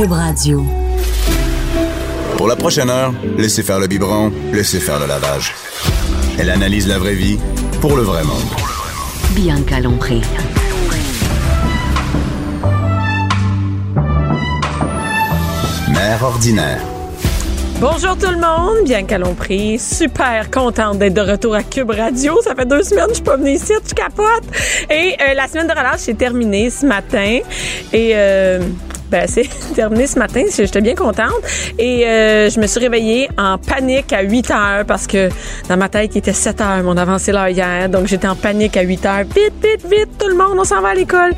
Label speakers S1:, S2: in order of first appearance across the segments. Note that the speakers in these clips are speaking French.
S1: Cube Radio.
S2: Pour la prochaine heure, laissez faire le biberon, laissez faire le lavage. Elle analyse la vraie vie pour le vrai monde.
S1: Bianca Lompré.
S2: Mère ordinaire.
S3: Bonjour tout le monde, bien prie. Super contente d'être de retour à Cube Radio. Ça fait deux semaines que je suis pas venue ici, tu capotes. Et euh, la semaine de relâche s'est terminée ce matin. Et euh, ben, c'est terminé ce matin. J'étais bien contente. Et euh, je me suis réveillée en panique à 8 heures parce que dans ma tête, il était 7 heures. On a avancé l'heure hier. Donc, j'étais en panique à 8 heures. Vite, vite, vite, tout le monde, on s'en va à l'école.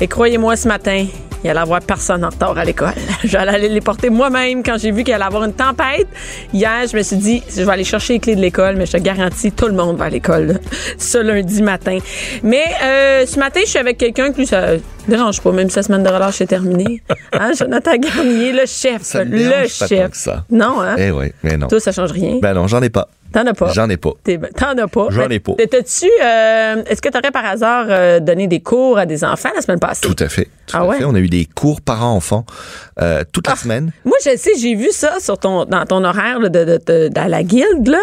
S3: Et croyez-moi, ce matin, il allait avoir personne en retard à l'école. J'allais aller les porter moi-même quand j'ai vu qu'il allait avoir une tempête. Hier, je me suis dit, je vais aller chercher les clés de l'école, mais je te garantis, tout le monde va à l'école ce lundi matin. Mais euh, ce matin, je suis avec quelqu'un qui ça dérange pas, même si la semaine de relâche est terminée. Hein, Jonathan Garnier, le chef,
S4: Ça
S3: le
S4: dérange pas
S3: chef.
S4: tant que ça.
S3: Non, hein?
S4: Eh oui, mais non.
S3: Toi, ça change rien.
S4: Ben non, j'en ai pas.
S3: T'en as pas.
S4: J'en ai pas.
S3: T'es- T'en as pas.
S4: J'en ai pas.
S3: T'étais-tu, euh, est-ce que t'aurais par hasard euh, donné des cours à des enfants la semaine passée?
S4: Tout à fait. Tout
S3: Ah
S4: à
S3: ouais?
S4: fait. On a eu des cours parents-enfants euh, toute la semaine.
S3: Moi, je sais, j'ai vu ça sur ton, dans ton horaire là, de, de, la guilde. Là.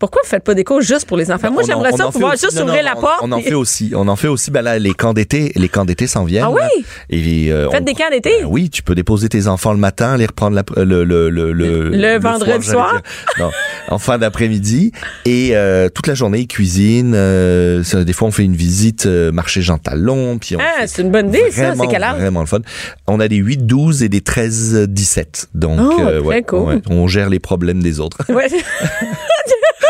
S3: Pourquoi vous faites pas des cours juste pour les enfants? Moi.
S4: Ben, en-
S3: j'aimerais ça pouvoir
S4: aussi-
S3: juste
S4: non,
S3: ouvrir
S4: non,
S3: la
S4: on-
S3: porte.
S4: On en fait aussi. On en fait aussi. Ben là, les camps d'été, les camps d'été s'en viennent.
S3: Ah oui?
S4: Et euh,
S3: Faites
S4: on-
S3: des camps d'été?
S4: Ben oui, tu peux déposer tes enfants le matin, les reprendre la- le le le le,
S3: Le vendredi soir?
S4: Non, en fin d'après-midi et euh, toute la journée ils cuisinent. euh, des fois on fait une visite euh, marché Jean Talon, puis on
S3: Ah, c'est une bonne idée, ça. C'est quel âge?
S4: Vraiment le fun. On a des 8, 12 et des 13, 17. Donc,
S3: Oh,
S4: euh,
S3: très
S4: ouais,
S3: cool.
S4: ouais, on gère les problèmes des autres.
S3: Ouais.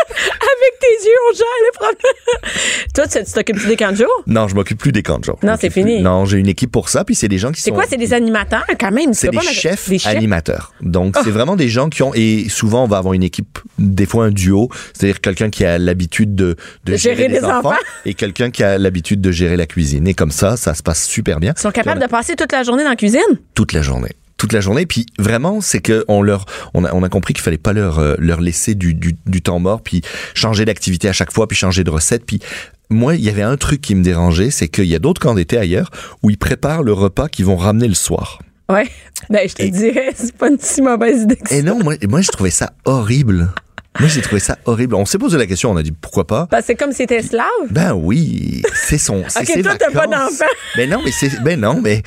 S3: Tes yeux, on gère les problèmes. Toi, tu t'occupes des camps de jour?
S4: Non, je m'occupe plus des camps de jour.
S3: Non, c'est fini.
S4: plus. Non, j'ai une équipe pour ça, puis c'est des gens qui
S3: C'est
S4: sont...
S3: quoi? C'est des animateurs quand même?
S4: C'est des
S3: pas
S4: chefs,
S3: des chefs?
S4: animateurs. Donc, c'est vraiment des gens qui ont, et souvent, on va avoir une équipe, des fois un duo, c'est-à-dire quelqu'un qui a l'habitude de, de
S3: De gérer
S4: les
S3: les enfants.
S4: et quelqu'un qui a l'habitude de gérer la cuisine. Et comme ça, ça se passe super bien.
S3: Ils sont capables de passer toute la journée dans la cuisine?
S4: toute la journée toute la journée puis vraiment c'est que on leur on a, on a compris qu'il fallait pas leur euh, leur laisser du, du, du temps mort puis changer d'activité à chaque fois puis changer de recette puis moi il y avait un truc qui me dérangeait c'est qu'il y a d'autres camps d'été ailleurs où ils préparent le repas qu'ils vont ramener le soir
S3: Ouais. Ben, je te
S4: Et-
S3: dirais, c'est pas une si mauvaise idée que ça.
S4: et non moi moi je trouvais ça horrible moi j'ai trouvé ça horrible on s'est posé la question on a dit pourquoi pas?
S3: Parce que c'est comme si t'étais esclave.
S4: ben oui, c'est son. c'est
S3: Ok, toi, t'as pas d'enfant.
S4: Ben non, mais c'est. Ben non, mais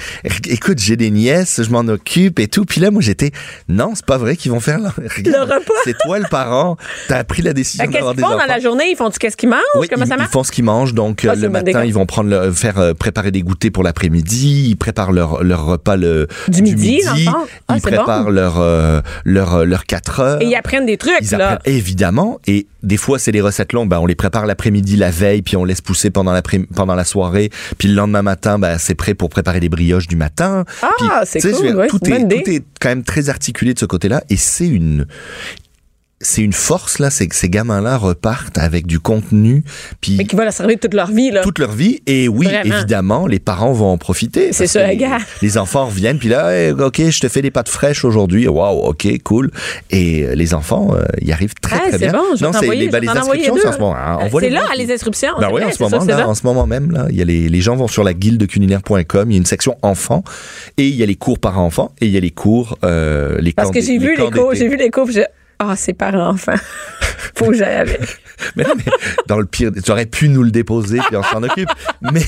S4: écoute, j'ai des nièces, je m'en occupe et tout. Puis là, moi, j'étais. Non, c'est pas vrai qu'ils vont faire. Regarde,
S3: Le repas.
S4: C'est toi le parent. T'as pris la décision
S3: Ben, Qu'est-ce
S4: d'avoir
S3: qu'ils
S4: des
S3: font
S4: enfants.
S3: dans la journée? Ils font-tu qu'est-ce qu'ils mangent?
S4: Oui,
S3: Comment
S4: ils,
S3: ça
S4: ils
S3: marche?
S4: font ce qu'ils mangent. Donc,
S3: Ah,
S4: euh, le matin, ils vont prendre le, faire euh, préparer des goûters pour l'après-midi. Ils préparent leur, leur repas le,
S3: Du midi, l'enfant. Ah,
S4: ils préparent
S3: bon.
S4: leur, euh, leur, leur 4 heures.
S3: Et ils apprennent des trucs,
S4: Ils
S3: là.
S4: Évidemment. Et des fois, c'est des recettes longues. Ben, on les prépare l'après-midi, la veille, puis on laisse pousser pendant, l'après- pendant la soirée. Puis le lendemain matin, ben, c'est prêt pour préparer des brioches du matin.
S3: Ah, c'est cool,
S4: dire,
S3: ouais,
S4: tout, est, tout est quand même très articulé de ce côté-là. Et c'est une... C'est une force, là, c'est que ces gamins-là repartent avec du contenu, puis
S3: Mais qui va la servir toute leur vie, là.
S4: toute leur vie. Et oui,
S3: Vraiment.
S4: évidemment, les parents vont en profiter.
S3: C'est ça,
S4: les,
S3: gars.
S4: les enfants reviennent, puis là, hey, OK, je te fais des pâtes fraîches aujourd'hui. Waouh, OK, cool. Et euh, les enfants, euh, y arrivent très,
S3: Ah,
S4: très bien.
S3: bon, je
S4: non, c'est les, ben, les inscriptions, c'est en ce moment. hein.
S3: C'est
S4: les
S3: là, les inscriptions.
S4: Ben oui, en ce moment, là, en ce moment même, là, il y a les, les gens vont sur la guildeculinaire.com, il y a une section enfants, et il y a les cours par enfants, et il y a les cours, euh, les
S3: Parce
S4: camps
S3: que j'ai vu les cours, j'ai vu les cours, ah, c'est parents-enfants. Faut que j'aille avec.
S4: Mais non, mais dans le pire, tu aurais pu nous le déposer puis on s'en occupe. Mais,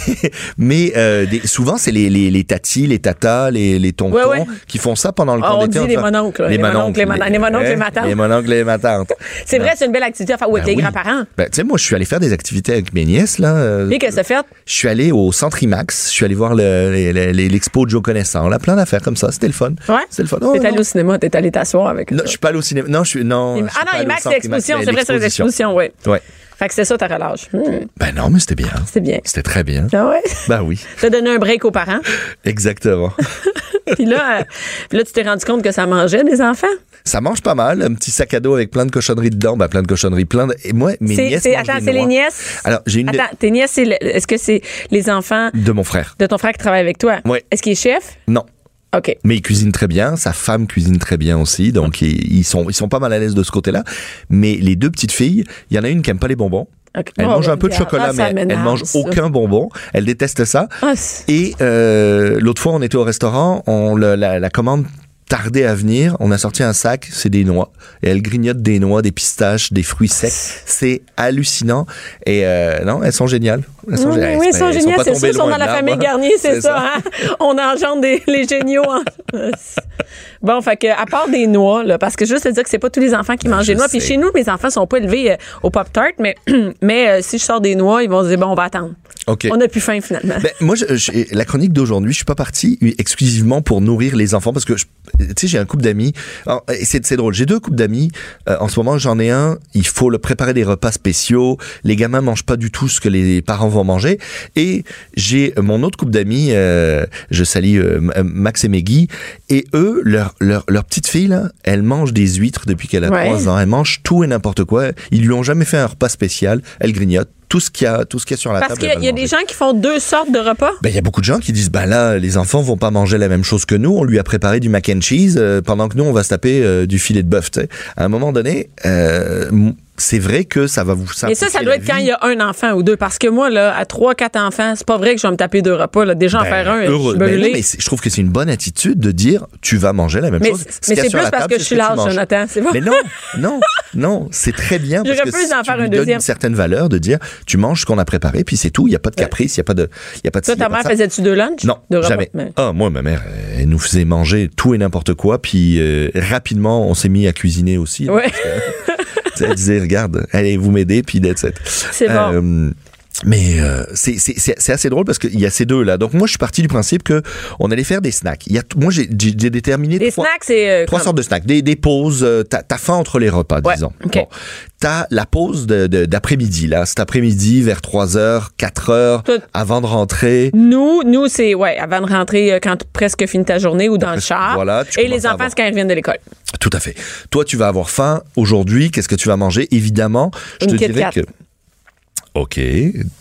S4: mais euh, des- souvent c'est les, les, les tatis, les tatas, les, les tontons
S3: Ouais, ouais.
S4: qui font ça pendant le
S3: Ah, on
S4: d'été.
S3: dit les mononcles, les mononcles, les ma- les mononcles, les matantes.
S4: Les mononcles, les matantes.
S3: C'est vrai, c'est une belle activité à faire. Ou avec
S4: Ben
S3: les
S4: oui.
S3: grands-parents.
S4: Ben, tu sais, moi, je suis allé faire des activités avec mes nièces, là. euh,
S3: Puis qu'est-ce que fait?
S4: Je suis allé au Centre IMAX. Je suis allé voir le- le- le- le- l'expo de Joe Connaissant. Là, plein d'affaires comme ça. C'était le fun.
S3: Ouais?
S4: C'était le fun. Oh,
S3: T'es allé au cinéma, t'es allé t'asseoir avec
S4: Non, je suis pas allé au cinéma. Non, je suis, non.
S3: Ah non, c'est
S4: Centre
S3: l'exposition. C'est vrai, c'est l'exposition, oui.
S4: Ouais.
S3: Fait que c'est ça ta relâche. Hmm,
S4: Ben non, mais c'était bien.
S3: c'est bien.
S4: C'était très bien.
S3: Ah ouais?
S4: Ben oui,
S3: T'as donné un break aux parents?
S4: exactement.
S3: Puis là, euh, puis là, tu t'es rendu compte que ça mangeait des enfants?
S4: Ça mange pas mal, un petit sac à dos avec plein de cochonneries dedans, ben plein de cochonneries, plein de... Et moi, mes nièces
S3: attends, c'est les nièces?
S4: Alors, j'ai une
S3: Attends, tes nièces, est-ce que c'est les enfants
S4: de mon frère.
S3: de ton frère qui travaille avec toi?
S4: Ouais.
S3: Est-ce qu'il est chef?
S4: Non.
S3: OK.
S4: Mais il cuisine très bien, sa femme cuisine très bien aussi, donc ils, ils sont ils sont pas mal à l'aise de ce côté-là. Mais les deux petites filles, il y en a une qui aime pas les bonbons. Elle
S3: Bon,
S4: mange
S3: ben,
S4: un peu de chocolat,
S3: Ah,
S4: mais elle mange aucun bonbon. Elle déteste ça.
S3: Ah,
S4: Et euh, l'autre fois, on était au restaurant, on, la, la commande tardait à venir. On a sorti un sac, c'est des noix. Et elle grignote des noix, des pistaches, des fruits secs. C'est hallucinant. Et euh, non, elles sont géniales. Elles sont
S3: Oui, ils sont géniaux, c'est sûr, ils sont dans la famille. Garnier, c'est
S4: C'est
S3: ça. hein? On engendre des, les géniaux. en- bon, fait que, à part des noix, là, parce que juste te dire que c'est pas tous les enfants qui mangent des noix. Puis chez nous, mes enfants sont pas élevés euh, au Pop-Tart, mais, mais euh, si je sors des noix, ils vont se dire, bon, on va attendre. On n'a plus faim, finalement.
S4: Ben, moi, je- je- la chronique d'aujourd'hui, je suis pas parti exclusivement pour nourrir les enfants parce que, tu sais, j'ai un couple d'amis. C'est drôle. J'ai deux couples d'amis. Euh, en ce moment, j'en ai un. Il faut le préparer des repas spéciaux. Les gamins mangent pas du tout ce que les parents vont manger. Et j'ai mon autre couple d'amis. euh, je salue euh, M- Max et Meggy. Et eux, leur, leur, leur petite fille, là, elle mange des huîtres depuis qu'elle a
S3: Ouais.
S4: trois ans. Elle mange tout et n'importe quoi. Ils lui ont jamais fait un repas spécial. Elle grignote tout ce qu'il y a, tout ce qu'il y a sur la
S3: Parce
S4: table.
S3: qu'il y a, y des gens qui font deux sortes de repas?
S4: Ben, il y a beaucoup de gens qui disent, ben là, les enfants vont pas manger la même chose que nous. On lui a préparé du mac and cheese euh, pendant que nous, on va se taper euh, du filet de bœuf. À un moment donné, euh, c'est vrai que ça va vous
S3: Mais ça, ça doit être quand il y a un enfant ou deux. Parce que moi, là, à trois, quatre enfants, c'est pas vrai que je vais me taper deux repas. Là. Déjà, en
S4: Ben,
S3: faire un,
S4: heureux.
S3: je
S4: Ben non, mais je trouve que c'est une bonne attitude de dire tu vas manger la même
S3: Mais,
S4: chose. Ce
S3: mais c'est plus parce
S4: table,
S3: que je suis large. Jonathan. C'est bon.
S4: Mais non, non, non, c'est très bien parce que
S3: pu en faire un deuxième.
S4: une certaine valeur de dire tu manges ce qu'on a préparé puis c'est tout. Il y a pas de caprice, il y a pas de, y a pas de.
S3: Toi, ta
S4: de
S3: mère faisait-tu deux lunchs?
S4: Non, jamais.
S3: Mais-
S4: Ah, moi, ma mère, elle nous faisait manger tout et n'importe quoi, puis euh, rapidement, on s'est mis à cuisiner aussi. Elle disait, regarde, allez, vous m'aider, puis it.
S3: C'est bon.
S4: Mais euh, c'est c'est- c'est- c'est assez drôle parce qu'il y a ces deux-là. Donc moi, je suis parti du principe que on allait faire des snacks. Il y a, moi, j'ai déterminé
S3: Des
S4: trois,
S3: snacks, c'est. euh,
S4: trois sortes de snacks. Des, des pauses, euh, t'as faim entre les repas,
S3: Ouais,
S4: disons.
S3: ok.
S4: Bon. T'as la pause de- de- d'après-midi, là. Cet après-midi, vers 3 heures, 4 heures, avant de rentrer.
S3: Nous, nous c'est ouais, avant de rentrer euh, quand presque fini ta journée ou dans le char.
S4: voilà,
S3: Et les enfants, quand ils reviennent de l'école.
S4: Tout à fait. Toi, tu vas avoir faim aujourd'hui. Qu'est-ce que tu vas manger? Évidemment, je
S3: Une
S4: te dirais que. OK,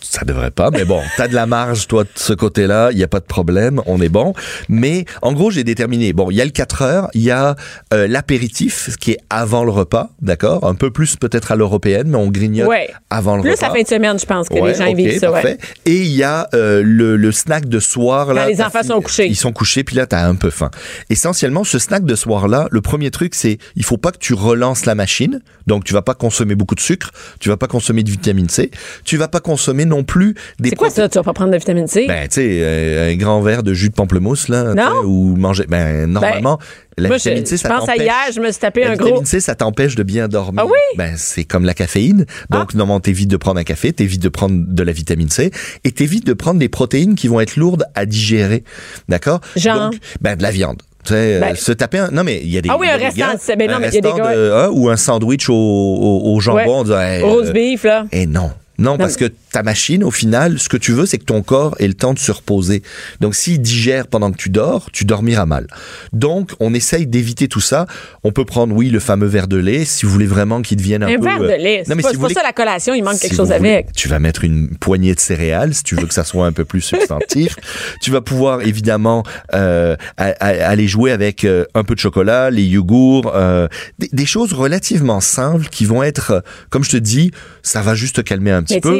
S4: ça devrait pas, mais bon, t'as de la marge, toi, de ce côté-là, il n'y a pas de problème, on est bon. Mais en gros, j'ai déterminé, bon, il y a le 4 heures, il y a euh, l'apéritif, ce qui est avant le repas, d'accord? Un peu plus peut-être à l'européenne, mais on grignote
S3: Ouais.
S4: avant le
S3: Plus
S4: repas.
S3: la fin de semaine, je pense que
S4: Ouais,
S3: les gens
S4: ok,
S3: vivent ça.
S4: parfait.
S3: Ouais.
S4: Et il y a euh, le, le snack de soir. Là,
S3: Quand les enfants sont couchés.
S4: Ils sont couchés, puis là, t'as un peu faim. Essentiellement, ce snack de soir-là, le premier truc, c'est il faut pas que tu relances la machine. Donc, tu vas pas consommer beaucoup de sucre, tu vas pas consommer de vitamine C, tu vas pas consommer non plus des
S3: C'est quoi ça? Tu vas pas prendre de vitamine C?
S4: Ben, tu sais, euh, un grand verre de jus de pamplemousse, là,
S3: Non?
S4: ou manger. Ben, normalement, la
S3: Moi,
S4: vitamine C,
S3: je
S4: ça
S3: pense à hier, je me suis tapé
S4: la
S3: un
S4: vitamine
S3: gros.
S4: C, ça t'empêche de bien dormir.
S3: Ah oui? Ah.
S4: Ben, c'est comme la caféine. Donc, normalement, t'évites de prendre un café, t'évites de prendre de la vitamine C et t'évites de prendre des protéines qui vont être lourdes à digérer. D'accord?
S3: Genre?
S4: Donc, ben, de la viande. Tu sais,
S3: Ben-
S4: euh, se taper un. Non, mais il y a des.
S3: Ah oui, un restant, ben non, mais il y a des gars-
S4: de- hein, ou un sandwich au, au, au jambon.
S3: Ouais.
S4: hey,
S3: Rose
S4: euh,
S3: beef, là.
S4: et non. Non, parce que ta machine, au final, ce que tu veux, c'est que ton corps ait le temps de se reposer. Donc, s'il digère pendant que tu dors, tu dormiras mal. Donc, on essaye d'éviter tout ça. On peut prendre, oui, le fameux verre de lait, si vous voulez vraiment qu'il devienne un,
S3: Un
S4: peu...
S3: verre de
S4: euh,
S3: lait. C'est
S4: Non, mais
S3: pas,
S4: si vous voulez-
S3: ça la collation, il manque
S4: si
S3: quelque chose
S4: voulez,
S3: avec.
S4: Tu vas mettre une poignée de céréales si tu veux que ça soit un peu plus substantif. tu vas pouvoir évidemment euh, aller jouer avec euh, un peu de chocolat, les yogourts, euh, des, des choses relativement simples qui vont être, comme je te dis, ça va juste te calmer un petit
S3: Mais
S4: peu.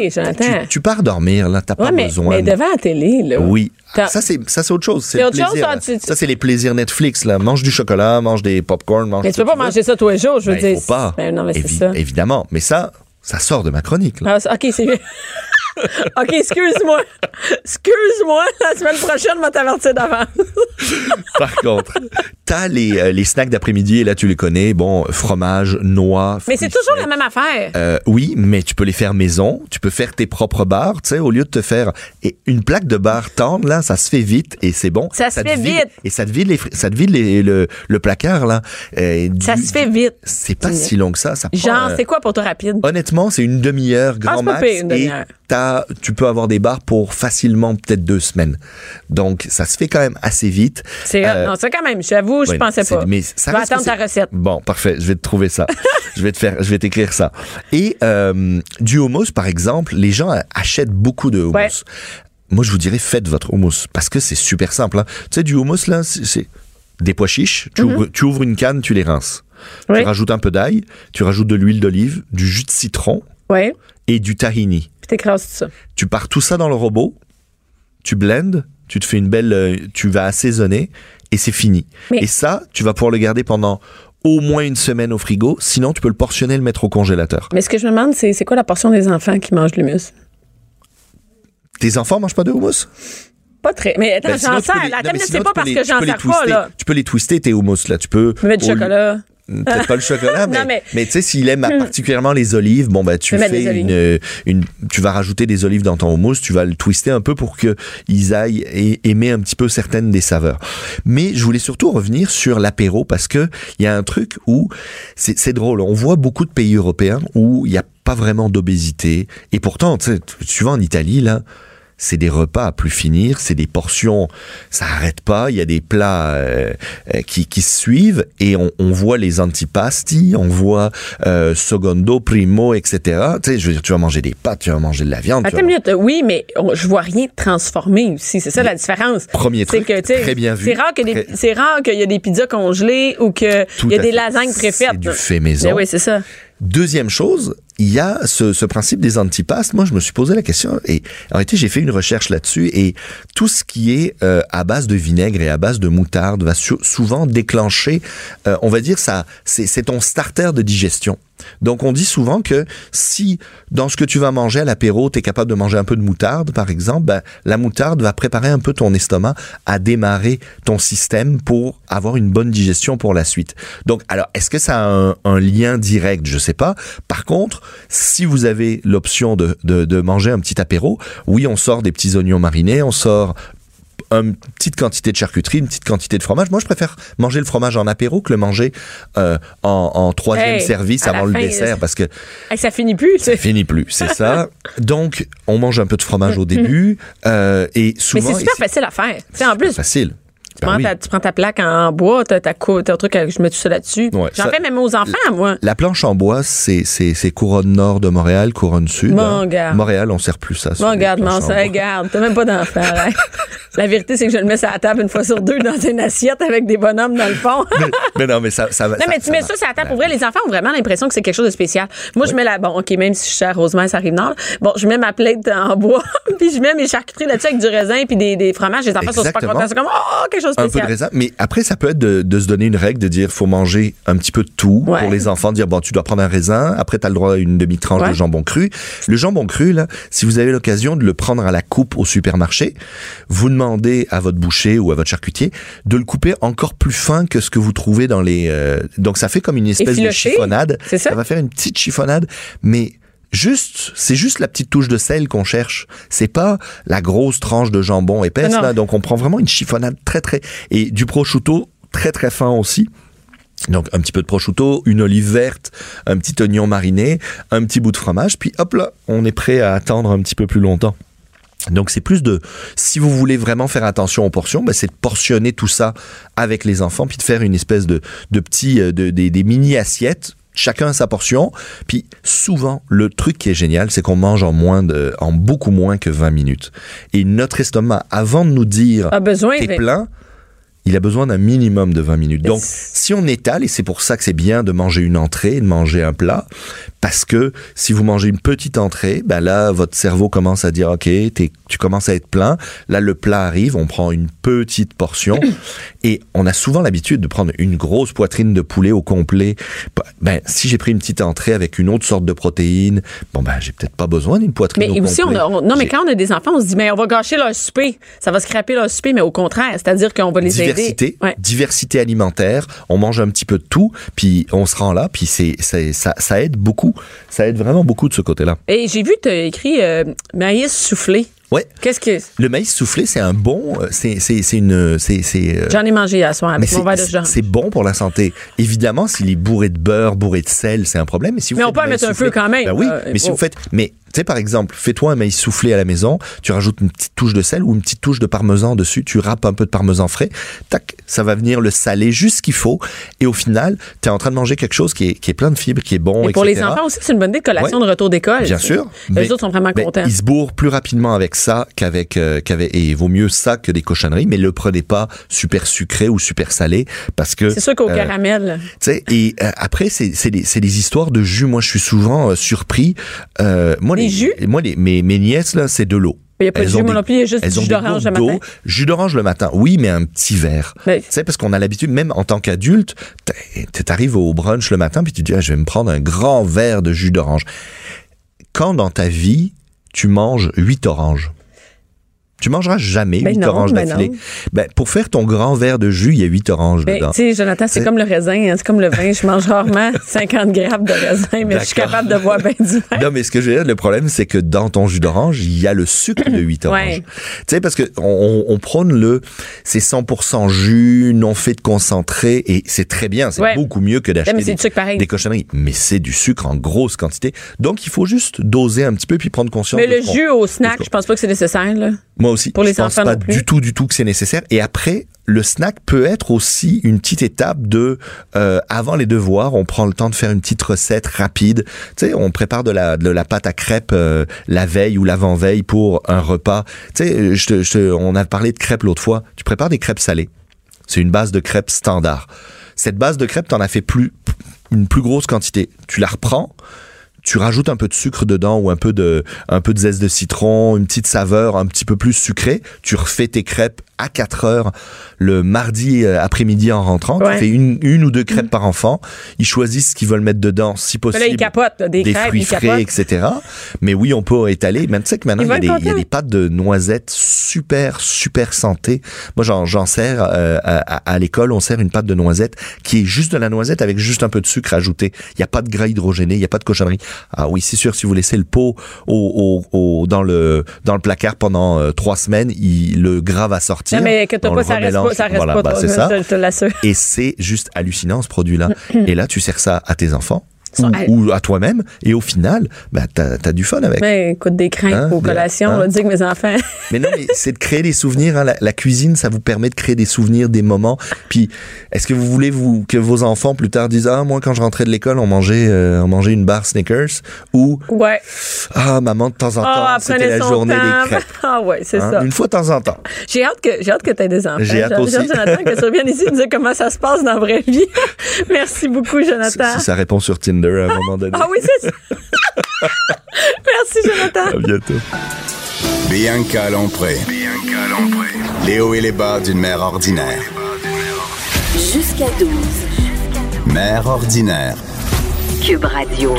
S3: tu.
S4: Tu, pars dormir là, t'as
S3: Ouais,
S4: pas
S3: mais,
S4: besoin.
S3: mais devant la télé, là.
S4: Oui.
S3: T'as-
S4: Ça c'est ça c'est autre chose. C'est
S3: autre
S4: plaisir,
S3: ça,
S4: là.
S3: tu- tu-
S4: Ça c'est les plaisirs Netflix là. Mange du chocolat, mange des popcorn, mange.
S3: Mais tu peux pas manger ça tous les jours, je veux
S4: Ben,
S3: dire.
S4: faut pas.
S3: Ben non, mais c'est
S4: Évi-
S3: ça.
S4: Évidemment, mais ça ça sort de ma chronique là.
S3: Ah, OK, c'est bien. OK, excuse-moi. Excuse-moi. La semaine prochaine, je vais t'avertir d'avance.
S4: Par contre, t'as les, euh, les snacks d'après-midi, et là tu les connais, bon, fromage, noix.
S3: Mais c'est toujours la même affaire.
S4: Euh, oui, mais tu peux les faire maison, tu peux faire tes propres barres, tu sais, au lieu de te faire et une plaque de barres tendre, là, ça se fait vite et c'est bon.
S3: Ça se fait
S4: vide-
S3: vite.
S4: Et ça te vide, les, ça te vide les- le, le placard, là. Euh,
S3: Ça se fait vite.
S4: C'est pas si long que ça. ça
S3: Genre, c'est quoi pour toi rapide?
S4: Honnêtement, c'est une demi-heure grand
S3: Ah, c'est pas
S4: max
S3: pire, une demi-heure.
S4: Tu peux avoir des barres pour facilement peut-être deux semaines. Donc ça se fait quand même assez vite.
S3: C'est
S4: Euh,
S3: non, ça quand même. J'avoue, je
S4: oui,
S3: pensais pas.
S4: Mais
S3: je
S4: ça
S3: vais
S4: reste
S3: attendre ta recette.
S4: Bon, parfait. Je vais te trouver ça. je vais te faire, je vais t'écrire ça. Et euh, du hummus, par exemple, les gens achètent beaucoup de hummus.
S3: Ouais.
S4: Moi, je vous dirais, faites votre hummus parce que c'est super simple. hein. Tu sais, du hummus là, c'est des pois chiches. Tu, ouvres, tu ouvres une canne, tu les rinces.
S3: Mhm. Oui.
S4: Tu rajoutes un peu d'ail, tu rajoutes de l'huile d'olive, du jus de citron
S3: Oui.
S4: Et du tahini.
S3: Puis t'écrases tout ça.
S4: Tu pars tout ça dans le robot, tu blends, tu te fais une belle, euh, tu vas assaisonner et c'est fini.
S3: Mais-
S4: Et ça, tu vas pouvoir le garder pendant au moins une semaine au frigo. Sinon, tu peux le portionner et le mettre au congélateur.
S3: Mais ce que je me demande, c'est c'est quoi la portion des enfants qui mangent l'humus?
S4: Tes enfants mangent pas de houmous?
S3: Pas très. Mais attends,
S4: Ben,
S3: j'en sers.
S4: les-
S3: La c'est pas parce
S4: les-
S3: que j'en sers pas,
S4: twister.
S3: là.
S4: Tu peux les twister, tes houmous, là. Tu peux.
S3: Mets du chocolat.
S4: Peut-être pas le chocolat, mais,
S3: Non, mais-
S4: mais, tu sais, s'il aime particulièrement les olives, bon, ben, tu
S3: mettre
S4: fais une, une, tu vas rajouter des olives dans ton houmous, tu vas le twister un peu pour que ils aillent et aimer un petit peu certaines des saveurs. Mais je voulais surtout revenir sur l'apéro parce que il y a un truc où c'est c'est drôle. On voit beaucoup de pays européens où il n'y a pas vraiment d'obésité et pourtant, tu sais, tu vas en Italie, là, c'est des repas à plus finir, c'est des portions, ça arrête pas, il y a des plats euh, euh, qui, qui se suivent et on, on voit les antipasti, on voit euh, secondo, primo, etc. Tu sais, je veux dire, tu vas manger des pâtes, tu vas manger de la viande.
S3: Attends une minute. Oui, mais on- je vois rien de transformé aussi. C'est ça la différence.
S4: Premier
S3: C'est
S4: truc,
S3: que,
S4: très bien vu.
S3: C'est rare que des-
S4: Très-
S3: c'est rare qu'il y a des pizzas congelées ou qu'il y a des
S4: fait.
S3: lasagnes préfaites.
S4: C'est du fait maison.
S3: Ben oui, c'est ça.
S4: Deuxième chose, il y a ce, ce principe des antipastes. Moi, je me suis posé la question et en réalité, j'ai fait une recherche là-dessus et tout ce qui est euh, à base de vinaigre et à base de moutarde va sou- souvent déclencher, euh, on va dire ça, c'est c'est ton starter de digestion. Donc, on dit souvent que si dans ce que tu vas manger à l'apéro, tu es capable de manger un peu de moutarde, par exemple, ben, la moutarde va préparer un peu ton estomac à démarrer ton système pour avoir une bonne digestion pour la suite. Donc, alors, est-ce que ça a un, un lien direct? Je sais pas. Par contre, si vous avez l'option de, de, de manger un petit apéro, oui, on sort des petits oignons marinés, on sort une petite quantité de charcuterie, une petite quantité de fromage. Moi, je préfère manger le fromage en apéro que le manger euh, en, en troisième
S3: Hey,
S4: service avant le
S3: fin,
S4: dessert parce que
S3: Hey, ça finit plus.
S4: ça
S3: c'est-
S4: finit plus, c'est ça. Donc, on mange un peu de fromage au début euh, et
S3: Mais
S4: souvent
S3: c'est super facile à faire. Sais, en plus,
S4: facile.
S3: Tu
S4: Ben
S3: prends,
S4: oui.
S3: ta, tu prends ta plaque en bois, t'as ta cou- t'as un truc, je mets tout ça là-dessus.
S4: Ouais,
S3: J'en
S4: ça-
S3: fais même aux enfants, moi.
S4: La planche en bois, c'est couronne nord de Montréal, couronne sud.
S3: Bon,
S4: hein. Montréal, on sert plus ça.
S3: regarde,
S4: planches
S3: non,
S4: en
S3: ça, regarde. T'as même pas d'enfant. hein. La vérité, c'est que je le mets sur la table une fois sur deux dans une assiette avec des bonhommes dans le fond.
S4: mais non, mais ça, ça va.
S3: Non, mais tu mets ça sur la table. Pour vrai, les enfants ont vraiment l'impression que c'est quelque chose de spécial. Moi, je mets la. Bon, OK, même si je suis à Rosemère, ça arrive nord. Bon, je mets ma plainte en bois, puis je mets mes charcuteries là-dessus avec du raisin puis des, des fromages. Les enfants sont super contents. C'est comme, oh, quelque chose
S4: un peu de raisin, mais après ça peut être de, de se donner une règle de dire faut manger un petit peu de tout
S3: Ouais.
S4: pour les enfants, dire bon tu dois prendre un raisin, après tu as le droit à une demi-tranche
S3: Ouais.
S4: de jambon cru. Le jambon cru là, si vous avez l'occasion de le prendre à la coupe au supermarché, vous demandez à votre boucher ou à votre charcutier de le couper encore plus fin que ce que vous trouvez dans les euh, donc ça fait comme une espèce de chiffonnade.
S3: c'est ça?
S4: va faire une petite chiffonnade mais Juste, c'est juste la petite touche de sel qu'on cherche. C'est pas la grosse tranche de jambon épaisse là. Donc on prend vraiment une chiffonnade très très et du prosciutto très très fin aussi. Donc un petit peu de prosciutto, une olive verte, un petit oignon mariné, un petit bout de fromage, puis hop là, on est prêt à attendre un petit peu plus longtemps. Donc c'est plus de, si vous voulez vraiment faire attention aux portions, ben, c'est de portionner tout ça avec les enfants, puis de faire une espèce de, de petits, euh, de, des, des mini assiettes. Chacun a sa portion. Puis souvent, le truc qui est génial, c'est qu'on mange en moins de, en beaucoup moins que 20 minutes. Et notre estomac, avant de nous dire
S3: A besoin
S4: t'es plein, il a besoin d'un minimum de 20 minutes. Donc, si on étale, et c'est pour ça que c'est bien de manger une entrée de manger un plat, parce que si vous mangez une petite entrée, ben là, votre cerveau commence à dire, OK, tu commences à être plein. Là, le plat arrive, on prend une petite portion, et on a souvent l'habitude de prendre une grosse poitrine de poulet au complet. Ben, si j'ai pris une petite entrée avec une autre sorte de protéine, bon, ben, j'ai peut-être pas besoin d'une poitrine
S3: Mais
S4: au
S3: aussi, on
S4: complet.
S3: a, on- non, mais quand on a des enfants, on se dit, mais on va gâcher leur souper. Ça va scraper leur souper, mais au contraire, c'est-à-dire qu'on va les
S4: diversité,
S3: aider. Ouais.
S4: diversité alimentaire. On mange un petit peu de tout, puis on se rend là, puis c'est, c'est- ça, ça aide beaucoup. Ça aide vraiment beaucoup de ce côté-là.
S3: Et j'ai vu, tu as écrit euh, maïs soufflé.
S4: Ouais.
S3: Qu'est-ce que.
S4: Le maïs soufflé, c'est un bon, euh, c'est, c'est, c'est une, c'est, c'est, euh,
S3: J'en ai mangé hier soir
S4: mais
S3: avec mon verre de
S4: c'est, bon pour la santé. Évidemment, s'il est bourré de beurre, bourré de sel, c'est un problème. Mais si vous
S3: Mais on peut mettre un peu quand même.
S4: Ben oui,
S3: Euh,
S4: mais si
S3: oh.
S4: vous faites, mais tu sais, par exemple, fais-toi un maïs soufflé à la maison, tu rajoutes une petite touche de sel ou une petite touche de parmesan dessus, tu râpes un peu de parmesan frais, tac, ça va venir le saler juste ce qu'il faut. Et au final, tu es en train de manger quelque chose qui est, qui est plein de fibres, qui est bon,
S3: Et pour les
S4: etc..
S3: enfants aussi, c'est une bonne idée de collation de retour d'école.
S4: Bien sûr.
S3: Les autres sont vraiment contents.
S4: Ils se bourrent plus rapidement avec ça qu'avec, euh, qu'avec, et il vaut mieux ça que des cochonneries, mais le prenez pas super sucré ou super salé parce que.
S3: C'est sûr qu'au
S4: euh,
S3: caramel.
S4: tu sais, et euh, après, c'est des, histoires de jus. Moi, je suis souvent euh, surpris. Euh, moi,
S3: Les jus?
S4: Moi, les, mes, mes nièces, là, c'est de l'eau.
S3: Il n'y a pas de
S4: Elles
S3: jus, moi
S4: des-
S3: non plus, il y a juste du jus d'orange le matin.
S4: Jus d'orange le matin, oui, mais un petit verre.
S3: Ben,
S4: Tu sais, parce qu'on a l'habitude, même en tant qu'adulte, t'arrives au brunch le matin, puis tu te dis, ah, je vais me prendre un grand verre de jus d'orange. Quand dans ta vie, tu manges 8 oranges, tu mangeras jamais
S3: Ben
S4: 8
S3: non,
S4: oranges
S3: ben
S4: d'affilée. Ben, pour faire ton grand verre de jus, il y a 8 oranges
S3: Ben,
S4: dedans.
S3: tu sais, Jonathan, c'est comme le raisin, hein, c'est comme le vin. Je mange rarement 50 grammes de raisin, mais je suis capable de boire bien du vin.
S4: Non, mais ce que je veux dire, le problème, c'est que dans ton jus d'orange, il y a le sucre de 8 oranges.
S3: Ouais.
S4: Tu sais, parce que on, prône le, c'est 100% jus, non fait de concentré, et c'est très bien, c'est
S3: Ouais.
S4: beaucoup mieux que d'acheter des, des cochonneries. Mais c'est du sucre en grosse quantité. Donc, il faut juste doser un petit peu puis prendre conscience
S3: Mais
S4: de
S3: le jus au snack, je pense pas que c'est nécessaire. Là.
S4: Moi aussi.
S3: pour les
S4: je pense
S3: enfants
S4: pas du tout, du tout que c'est nécessaire. Et après, le snack peut être aussi une petite étape de, euh, avant les devoirs, on prend le temps de faire une petite recette rapide. Tu sais, on prépare de la, de la pâte à crêpes euh, la veille ou l'avant-veille pour un repas. Tu sais, je te- je on a parlé de crêpes l'autre fois. Tu prépares des crêpes salées. C'est une base de crêpes standard. Cette base de crêpes, t'en as fait plus, une plus grosse quantité. Tu la reprends, tu rajoutes un peu de sucre dedans ou un peu de, un peu de zeste de citron, une petite saveur un petit peu plus sucrée. Tu refais tes crêpes à 4 heures le mardi euh, après-midi en rentrant.
S3: Ouais.
S4: Tu fais une, une ou deux crêpes par enfant. Ils choisissent ce qu'ils veulent mettre dedans, si possible.
S3: là, ils capotent, des,
S4: des
S3: crêpes,
S4: fruits
S3: ils
S4: frais,
S3: capotent.
S4: etc. Mais oui, on peut étaler. Même tu sais que maintenant, il y, a des, il y a des pâtes de noisettes super, super santé. Moi, j'en, j'en sers euh, à, à- à l'école. On sert une pâte de noisettes qui est juste de la noisette avec juste un peu de sucre ajouté. Il n'y a pas de gras hydrogéné, il n'y a pas de cochonnerie. Ah oui, c'est sûr, si vous laissez le pot au, au, au- dans, le, dans le placard pendant euh, trois semaines, il, le gras va sortir.
S3: Non, mais que t'as pas, ça reste pas, ça reste
S4: Voilà,
S3: pas
S4: bah,
S3: trop,
S4: c'est ça.
S3: je, je te l'assure.
S4: Et c'est juste hallucinant ce produit-là. et là, tu sers ça à tes enfants Ou, ou à toi-même. Et au final, bah, t'as as du fun avec.
S3: Ben, écoute, des crêpes
S4: Hein,
S3: aux collations,
S4: hein?
S3: on va dire que mes enfants.
S4: Mais non, mais c'est de créer des souvenirs. hein. La, la cuisine, ça vous permet de créer des souvenirs, des moments. Puis, est-ce que vous voulez vous que vos enfants plus tard disent ah moi quand je rentrais de l'école on mangeait euh, on mangeait une barre Snickers ou
S3: Ouais.
S4: ah maman de temps en temps
S3: Ah,
S4: c'était la journée
S3: temps.
S4: des crêpes.
S3: Ah, ouais, c'est ça.
S4: Une fois de temps en temps.
S3: J'ai hâte que j'ai hâte que tu aies des enfants.
S4: J'ai hâte aussi.
S3: Jonathan, que tu reviennes ici et nous dire comment ça se passe dans la vraie vie. Merci beaucoup,
S4: Si,
S3: Jonathan.
S4: si ça répond sur Tinder à un moment donné.
S3: Ah oui, c'est ça. Merci, Jonathan.
S4: À bientôt.
S2: Bianca Lompré. Les hauts et les bas d'une mère ordinaire.
S1: Jusqu'à 12.
S2: Mère ordinaire.
S1: Cube Radio.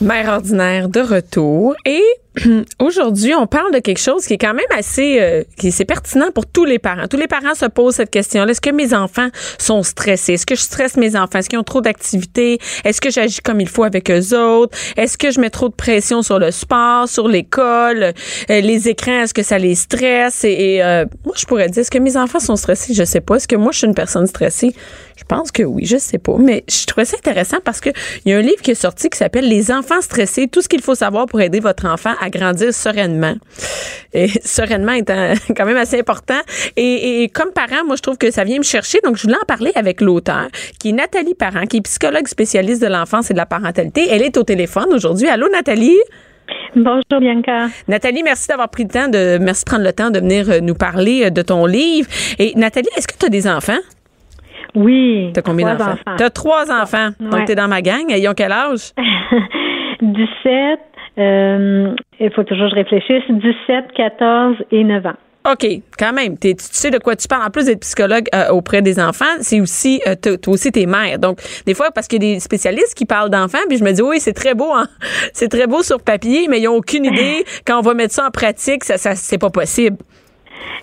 S3: Mère ordinaire de retour et aujourd'hui, on parle de quelque chose qui est quand même assez euh, qui c'est pertinent pour tous les parents. Tous les parents se posent cette question-là. Est-ce que mes enfants sont stressés? Est-ce que je stresse mes enfants? Est-ce qu'ils ont trop d'activités? Est-ce que j'agis comme il faut avec eux autres? Est-ce que je mets trop de pression sur le sport, sur l'école, euh, les écrans? Est-ce que ça les stresse? Et, et, euh, moi, je pourrais dire, est-ce que mes enfants sont stressés? Je sais pas. Est-ce que moi, je suis une personne stressée? Je pense que oui, je sais pas. Mais je trouvais ça intéressant parce que il y a un livre qui est sorti qui s'appelle Les enfants stressés, tout ce qu'il faut savoir pour aider votre enfant à grandir sereinement. Et sereinement étant quand même assez important. Et, et comme parent, moi, je trouve que ça vient me chercher. Donc, je voulais en parler avec l'auteur, qui est Nathalie Parent, qui est psychologue spécialiste de l'enfance et de la parentalité. Elle est au téléphone aujourd'hui. Allô, Nathalie?
S5: Bonjour Bianca.
S3: Nathalie, merci d'avoir pris le temps de, merci de prendre le temps de venir euh, nous parler euh, de ton livre. Et Nathalie, est-ce que tu as des enfants?
S5: Oui.
S3: T'as combien d'enfants?
S5: enfants.
S3: T'as trois enfants. Donc,
S5: Ouais.
S3: t'es dans ma gang. Ils ont quel âge?
S5: 17, euh, il faut toujours que je réfléchisse, 17, 14 et 9 ans.
S3: OK, quand même. Tu sais de quoi tu parles. En plus d'être psychologue euh, auprès des enfants, c'est aussi, euh, toi aussi, t'es mère. Donc, des fois, parce qu'il y a des spécialistes qui parlent d'enfants, puis je me dis, oui, c'est très beau, hein? C'est très beau sur papier, mais ils n'ont aucune idée. Quand on va mettre ça en pratique, ça, ça c'est pas possible.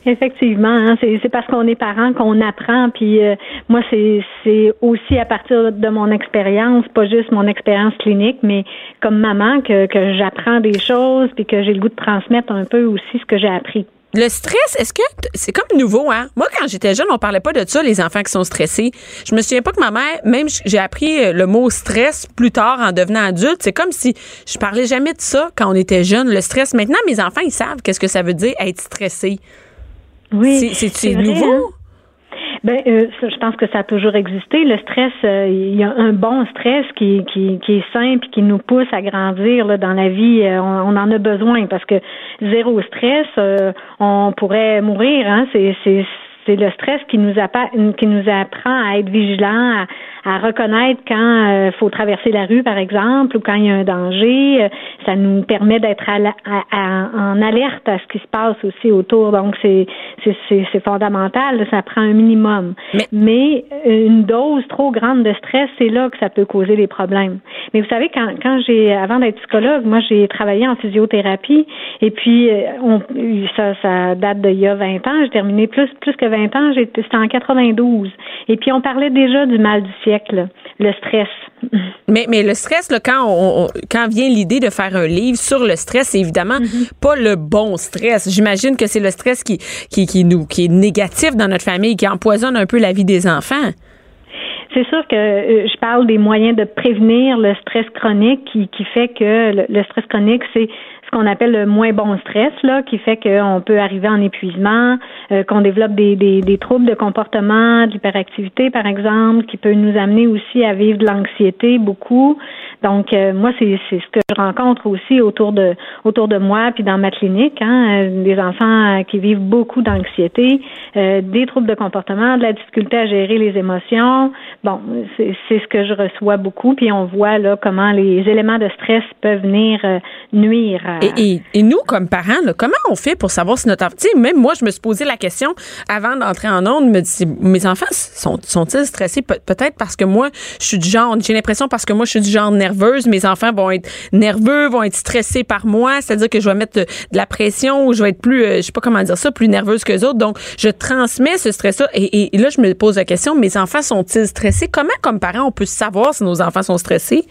S5: Effectivement, hein, c'est parce qu'on est parent qu'on apprend. Puis euh, moi, c'est c'est aussi à partir de mon expérience, pas juste mon expérience clinique, mais comme maman que, que j'apprends des choses, puis que j'ai le goût de transmettre un peu aussi ce que j'ai appris.
S3: Le stress, est-ce que c'est comme nouveau, hein? Moi, quand j'étais jeune, on parlait pas de ça, les enfants qui sont stressés. Je me souviens pas que ma mère, même j'ai appris euh, le mot stress plus tard en devenant adulte. C'est comme si je parlais jamais de ça quand on était jeune, le stress. Maintenant, mes enfants, ils savent qu'est-ce que ça veut dire être stressé.
S5: Oui.
S3: C'est nouveau? Hein?
S5: Ben, euh, je pense que ça a toujours existé. Le stress, euh, il y a un bon stress qui, qui, qui est simple, qui nous pousse à grandir là, dans la vie. Euh, on, en a besoin parce que zéro stress, on pourrait mourir. Hein? C'est, c'est, c'est le stress qui nous, apprend, qui nous apprend à être vigilant, à, reconnaître quand il faut traverser la rue, par exemple, ou quand il y a un danger. Ça nous permet d'être en alerte à ce qui se passe aussi autour. Donc, c'est, c'est, fondamental. Ça prend un minimum. Mais, une dose trop grande de stress, c'est là que ça peut causer des problèmes. Mais vous savez, quand, quand j'ai, avant d'être psychologue, moi, j'ai travaillé en physiothérapie. Et puis, on, ça, ça date d'il y a 20 ans. J'ai terminé plus, plus que 20 ans. C'était en 92. Et puis, on parlait déjà du mal du siècle, le stress.
S3: Mais, mais le stress, là, quand, on, quand vient l'idée de faire un livre sur le stress, c'est évidemment mhm. pas le bon stress. J'imagine que c'est le stress qui, qui, qui, nous, qui est négatif dans notre famille, qui empoisonne un peu la vie des enfants.
S5: C'est sûr que euh, je parle des moyens de prévenir le stress chronique qui, qui fait que le stress chronique, c'est qu'on appelle le moins bon stress, là, qui fait qu'on peut arriver en épuisement, euh, qu'on développe des, des, des, troubles de comportement, de l'hyperactivité, par exemple, qui peut nous amener aussi à vivre de l'anxiété beaucoup. Donc, euh, moi, c'est ce que je rencontre aussi autour de autour de moi, puis dans ma clinique, hein, euh, des enfants qui vivent beaucoup d'anxiété, des troubles de comportement, de la difficulté à gérer les émotions. Bon, c'est ce que je reçois beaucoup, puis on voit là comment les éléments de stress peuvent venir nuire
S3: et, et, nous, comme parents, comment on fait pour savoir si notre enfant. Même moi, je me suis posé la question avant d'entrer en onde. Me dis, mes enfants sont, sont-ils stressés? peut-être parce que moi, je suis du genre. J'ai l'impression parce que moi, je suis du genre Mes enfants vont être nerveux, vont être stressés par moi. C'est-à-dire que je vais mettre de, la pression ou je vais être plus, euh, je sais pas comment dire ça, plus nerveuse que les autres. Donc, je transmets ce stress-là. Et, et là, je me pose la question mes enfants sont-ils stressés? Comment, comme parents, on peut savoir si nos enfants sont stressés?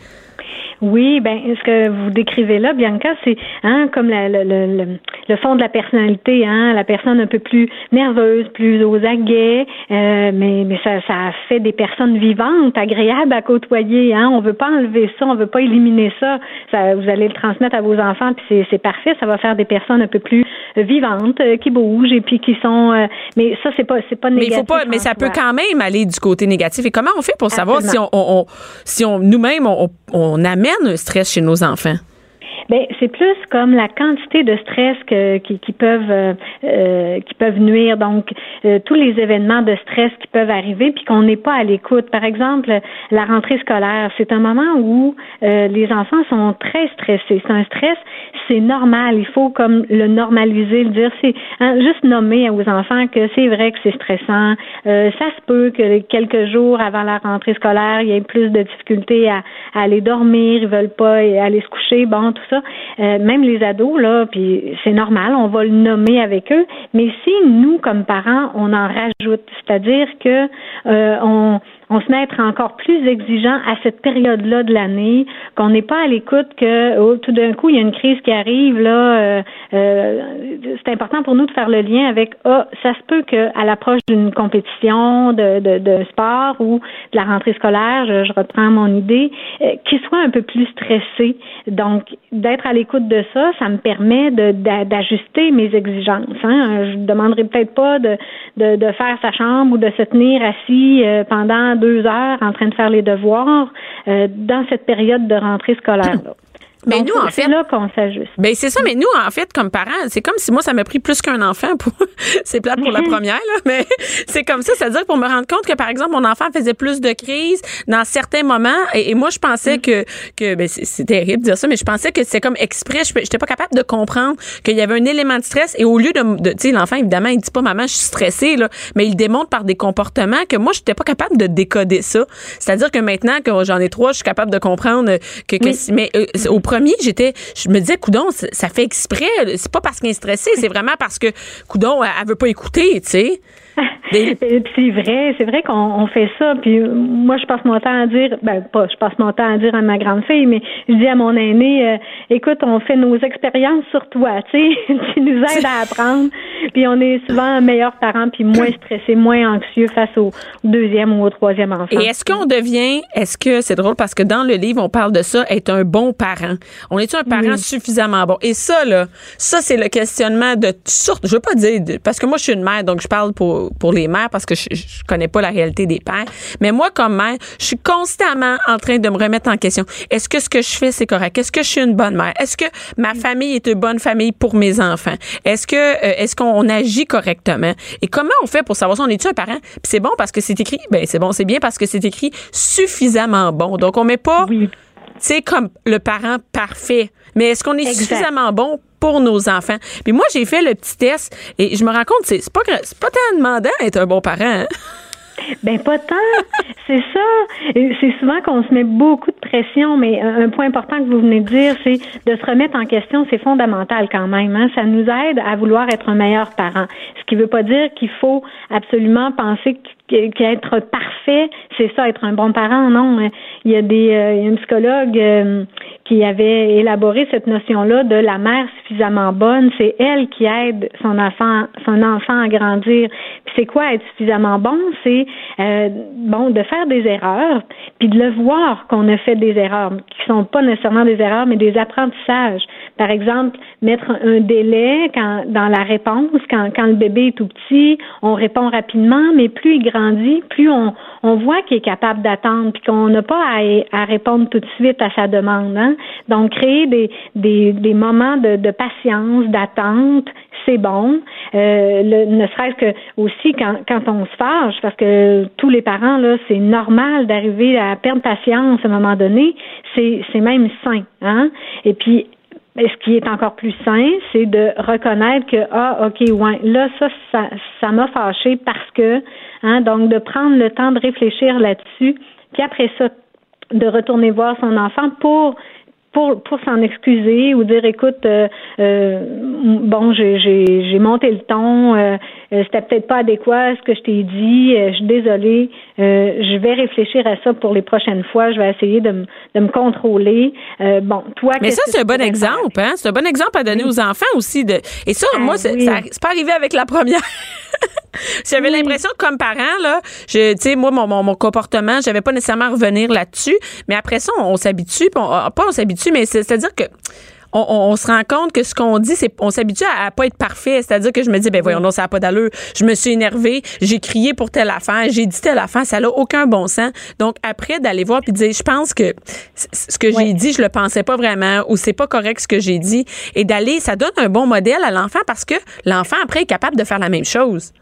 S5: Oui, ben ce que vous décrivez là, Bianca, c'est hein, comme la, le, le, le, fond de la personnalité, hein, la personne un peu plus nerveuse, plus aux aguets, euh, mais mais ça, ça fait des personnes vivantes, agréables à côtoyer. Hein, on veut pas enlever ça, on veut pas éliminer ça. ça vous allez le transmettre à vos enfants, puis c'est parfait. Ça va faire des personnes un peu plus vivantes, euh, qui bougent et puis qui sont. Euh, mais ça, c'est pas c'est pas négatif.
S3: Mais il faut pas, mais ça peut quand même aller du côté négatif. Et comment on fait pour savoir si on, on, si on nous-mêmes on, on amène un stress chez nos enfants?
S5: Ben c'est plus comme la quantité de stress que, qui, qui peuvent euh, euh, qui peuvent nuire. Donc euh, tous les événements de stress qui peuvent arriver puis qu'on n'est pas à l'écoute. Par exemple, la rentrée scolaire, c'est un moment où les enfants sont très stressés. C'est un stress, c'est normal. Il faut comme le normaliser, le dire. C'est hein, juste nommer aux enfants que c'est vrai que c'est stressant. ça se peut que quelques jours avant la rentrée scolaire, il y ait plus de difficultés à, à aller dormir, ils veulent pas aller se coucher, bon tout ça. Euh, même les ados, là, puis c'est normal, on va le nommer avec eux. Mais si nous, comme parents, on en rajoute, c'est-à-dire que euh, on on se met à être encore plus exigeant à cette période-là de l'année, qu'on n'est pas à l'écoute que oh, tout d'un coup il y a une crise qui arrive là. Euh, euh, c'est important pour nous de faire le lien avec ah ça se peut qu'à l'approche d'une compétition de, de, de, sport ou de la rentrée scolaire, je, reprends mon idée, euh, qu'il soit un peu plus stressé. Donc d'être à l'écoute de ça, ça me permet d'ajuster mes exigences. Hein. Je ne demanderai peut-être pas de, de, de, faire sa chambre ou de se tenir assis pendant deux heures en train de faire les devoirs euh, dans cette période de rentrée scolaire. Là. Mais nous, en fait. C'est là qu'on s'ajuste.
S3: Ben, c'est ça, mais nous, en fait, comme parents, c'est comme si moi, ça m'a pris plus qu'un enfant pour. c'est plate pour la première, là, mais c'est comme ça. C'est-à-dire pour me rendre compte que, par exemple, mon enfant faisait plus de crises dans certains moments. Et, moi, je pensais mm. que, que ben, c'est terrible de dire ça, mais je pensais que c'était comme exprès. Je n'étais pas capable de comprendre qu'il y avait un élément de stress. Et au lieu de. de tu sais, l'enfant, évidemment, il dit pas, maman, je suis stressée, là, mais il démontre par des comportements que moi, je n'étais pas capable de décoder ça. C'est-à-dire que maintenant que j'en ai trois, je suis capable de comprendre que. que mais euh, au je me disais, coudon, ça fait exprès. C'est pas parce qu'elle est stressée, c'est vraiment parce que, coudon, elle, veut pas écouter, tu sais.
S5: C'est vrai, c'est vrai qu'on fait ça. Puis moi, je passe mon temps à dire, ben pas, je passe mon temps à dire à ma grande fille, mais je dis à mon aîné, euh, écoute, on fait nos expériences sur toi, tu sais, tu nous aides à apprendre. Puis on est souvent meilleurs parents, puis moins stressés, moins anxieux face au deuxième ou au troisième enfant.
S3: Et est-ce qu'on devient, est-ce que c'est drôle parce que dans le livre on parle de ça, être un bon parent. On est un parent suffisamment bon? Et ça là, ça c'est le questionnement de sorte. Je veux pas dire parce que moi je suis une mère, donc je parle pour pour les mères parce que je, je connais pas la réalité des pères. Mais moi comme mère, je suis constamment en train de me remettre en question. Est-ce que ce que je fais c'est correct? Est-ce que je suis une bonne mère? Est-ce que ma famille est une bonne famille pour mes enfants? Est-ce que euh, est-ce qu'on agit correctement? Et comment on fait pour savoir si on est un parent? Puis c'est bon parce que c'est écrit. Ben c'est bon, c'est bien parce que c'est écrit suffisamment bon. Donc on met pas c'est comme le parent parfait. Mais est-ce qu'on est suffisamment bon pour nos enfants? Puis moi, j'ai fait le petit test et je me rends compte, c'est pas, pas tant demandant d'être un bon parent. Hein?
S5: Ben pas tant, c'est ça. C'est souvent qu'on se met beaucoup de pression, mais un point important que vous venez de dire, c'est de se remettre en question, c'est fondamental quand même. Hein? Ça nous aide à vouloir être un meilleur parent. Ce qui veut pas dire qu'il faut absolument penser qu'être parfait, c'est ça, être un bon parent. Non, il y a des, euh, il y a un psychologue euh, qui avait élaboré cette notion-là de la mère suffisamment bonne. C'est elle qui aide son enfant, son enfant à grandir. Puis c'est quoi être suffisamment bon? C'est euh, bon de faire des erreurs, puis de le voir qu'on a fait des erreurs, qui sont pas nécessairement des erreurs, mais des apprentissages. Par exemple, mettre un délai quand, dans la réponse, quand, quand le bébé est tout petit, on répond rapidement, mais plus il grandit, plus on, on voit qu'il est capable d'attendre, puis qu'on n'a pas à, à, répondre tout de suite à sa demande. Hein? Donc, créer des, des, des moments de, de patience, d'attente, c'est bon. Euh, le, ne serait-ce que aussi quand, quand on se fâche, parce que tous les parents, là, c'est normal d'arriver à perdre patience à un moment donné. C'est, c'est même sain. Hein? Et puis, ce qui est encore plus sain, c'est de reconnaître que ah ok ouais là ça ça ça m'a fâché parce que hein donc de prendre le temps de réfléchir là-dessus puis après ça de retourner voir son enfant pour pour pour s'en excuser ou dire écoute euh, euh, bon j'ai j'ai monté le ton euh, c'était peut-être pas adéquat ce que je t'ai dit je suis désolée je vais réfléchir à ça pour les prochaines fois je vais essayer de me de me contrôler. Bon toi
S3: mais ça c'est un bon exemple hein? C'est un bon exemple à donner aux enfants aussi de et ça moi ah c'est c'est pas arrivé avec la première J'avais l'impression comme parent là, je tu sais moi mon, mon, comportement, j'avais pas nécessairement revenir là-dessus, mais après ça on, s'habitue, pas on s'habitue mais c'est-à-dire que on, se rend compte que ce qu'on dit, c'est on s'habitue à, pas être parfait. C'est-à-dire que je me dis, ben voyons, non, ça n'a pas d'allure. Je me suis énervée, j'ai crié pour telle affaire, j'ai dit telle affaire, ça n'a aucun bon sens. Donc après d'aller voir puis dire, je pense que ce que j'ai dit, je le pensais pas vraiment ou c'est pas correct ce que j'ai dit, et d'aller, ça donne un bon modèle à l'enfant parce que l'enfant après est capable de faire la même chose.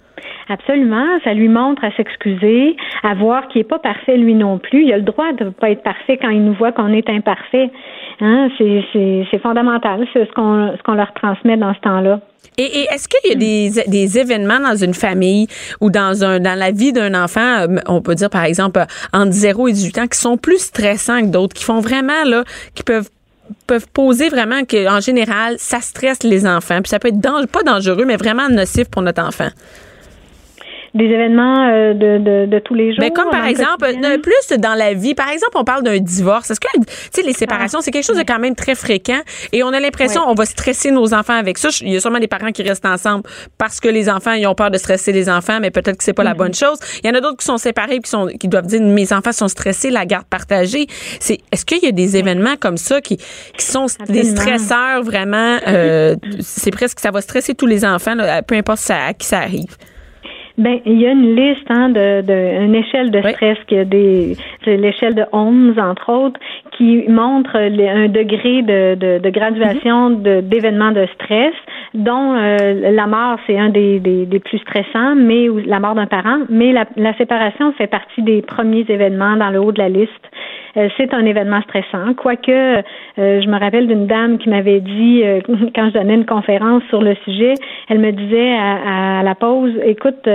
S5: Absolument. Ça lui montre à s'excuser, à voir qu'il n'est pas parfait lui non plus. Il a le droit de ne pas être parfait quand il nous voit qu'on est imparfait. Hein? C'est fondamental. C'est ce qu'on ce leur transmet dans ce temps-là.
S3: Et, est-ce qu'il y a des, des, événements dans une famille ou dans un dans la vie d'un enfant, euh, on peut dire par exemple entre 0 et 18 ans, qui sont plus stressants que d'autres, qui font vraiment là, qui peuvent peuvent poser vraiment que en général ça stresse les enfants puis ça peut être pas dangereux mais vraiment nocif pour notre enfant?
S5: Des événements euh, de, de, de, tous les jours.
S3: Mais comme par exemple, euh, plus dans la vie, par exemple, on parle d'un divorce. Est-ce que, tu sais, les séparations, c'est quelque chose de quand même très fréquent et on a l'impression on va stresser nos enfants avec ça. Il y a sûrement des parents qui restent ensemble parce que les enfants, ils ont peur de stresser les enfants, mais peut-être que c'est pas la mm-hmm. bonne chose. Il y en a d'autres qui sont séparés qui sont, qui doivent dire, mes enfants sont stressés, la garde partagée. C'est, est-ce qu'il y a des événements comme ça qui, qui sont des stresseurs vraiment, euh, c'est presque, ça va stresser tous les enfants, peu importe ça, à qui ça arrive?
S5: Ben, il y a une liste hein, de, de une échelle de stress qui a des l'échelle de 11 entre autres qui montre un degré de, de, de graduation mm-hmm. d'événements de, stress dont euh, la mort c'est un des, des, des, plus stressants mais la mort d'un parent mais la, la séparation fait partie des premiers événements dans le haut de la liste c'est un événement stressant. Quoique, euh, je me rappelle d'une dame qui m'avait dit, euh, quand je donnais une conférence sur le sujet, elle me disait à, la pause, écoute,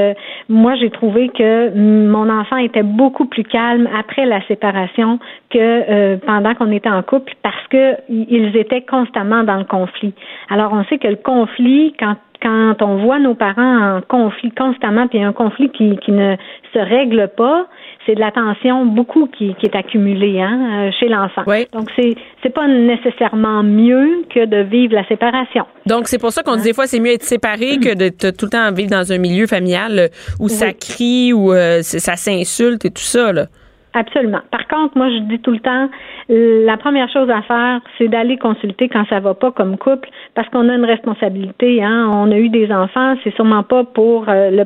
S5: moi j'ai trouvé que mon enfant était beaucoup plus calme après la séparation que pendant qu'on était en couple parce que ils étaient constamment dans le conflit. Alors on sait que le conflit, quand quand on voit nos parents en conflit constamment, puis un conflit qui, qui ne se règle pas, c'est de la tension beaucoup qui, qui est accumulée hein, euh, chez l'enfant. Donc c'est c'est pas nécessairement mieux que de vivre la séparation.
S3: Donc c'est pour ça qu'on dit des fois c'est mieux être séparé que de, tout le temps vivre dans un milieu familial euh, où ça crie, où euh, ça s'insulte et tout ça là.
S5: Absolument. Par contre, moi, je dis tout le temps, la première chose à faire, c'est d'aller consulter quand ça va pas comme couple, parce qu'on a une responsabilité. Hein. On a eu des enfants, c'est sûrement pas pour euh, le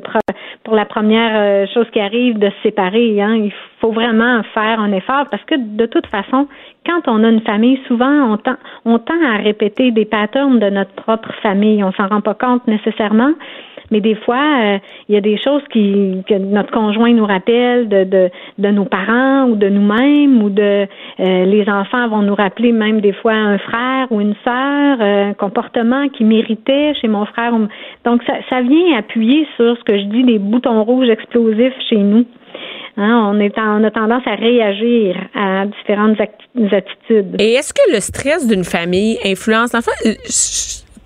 S5: pour la première euh, chose qui arrive de se séparer. Hein. Il faut vraiment faire un effort, parce que de toute façon, quand on a une famille, souvent on tend, on tend à répéter des patterns de notre propre famille. On s'en rend pas compte nécessairement. Mais des fois, euh, il y a des choses qui que notre conjoint nous rappelle de, de, de nos parents ou de nous-mêmes ou de euh, les enfants vont nous rappeler même des fois un frère ou une sœur, euh, un comportement qui méritait chez mon frère. Donc ça, ça vient appuyer sur ce que je dis des boutons rouges explosifs chez nous. Hein, on, est on a tendance à réagir à différentes attitudes.
S3: Et est-ce que le stress d'une famille influence? L'enfant?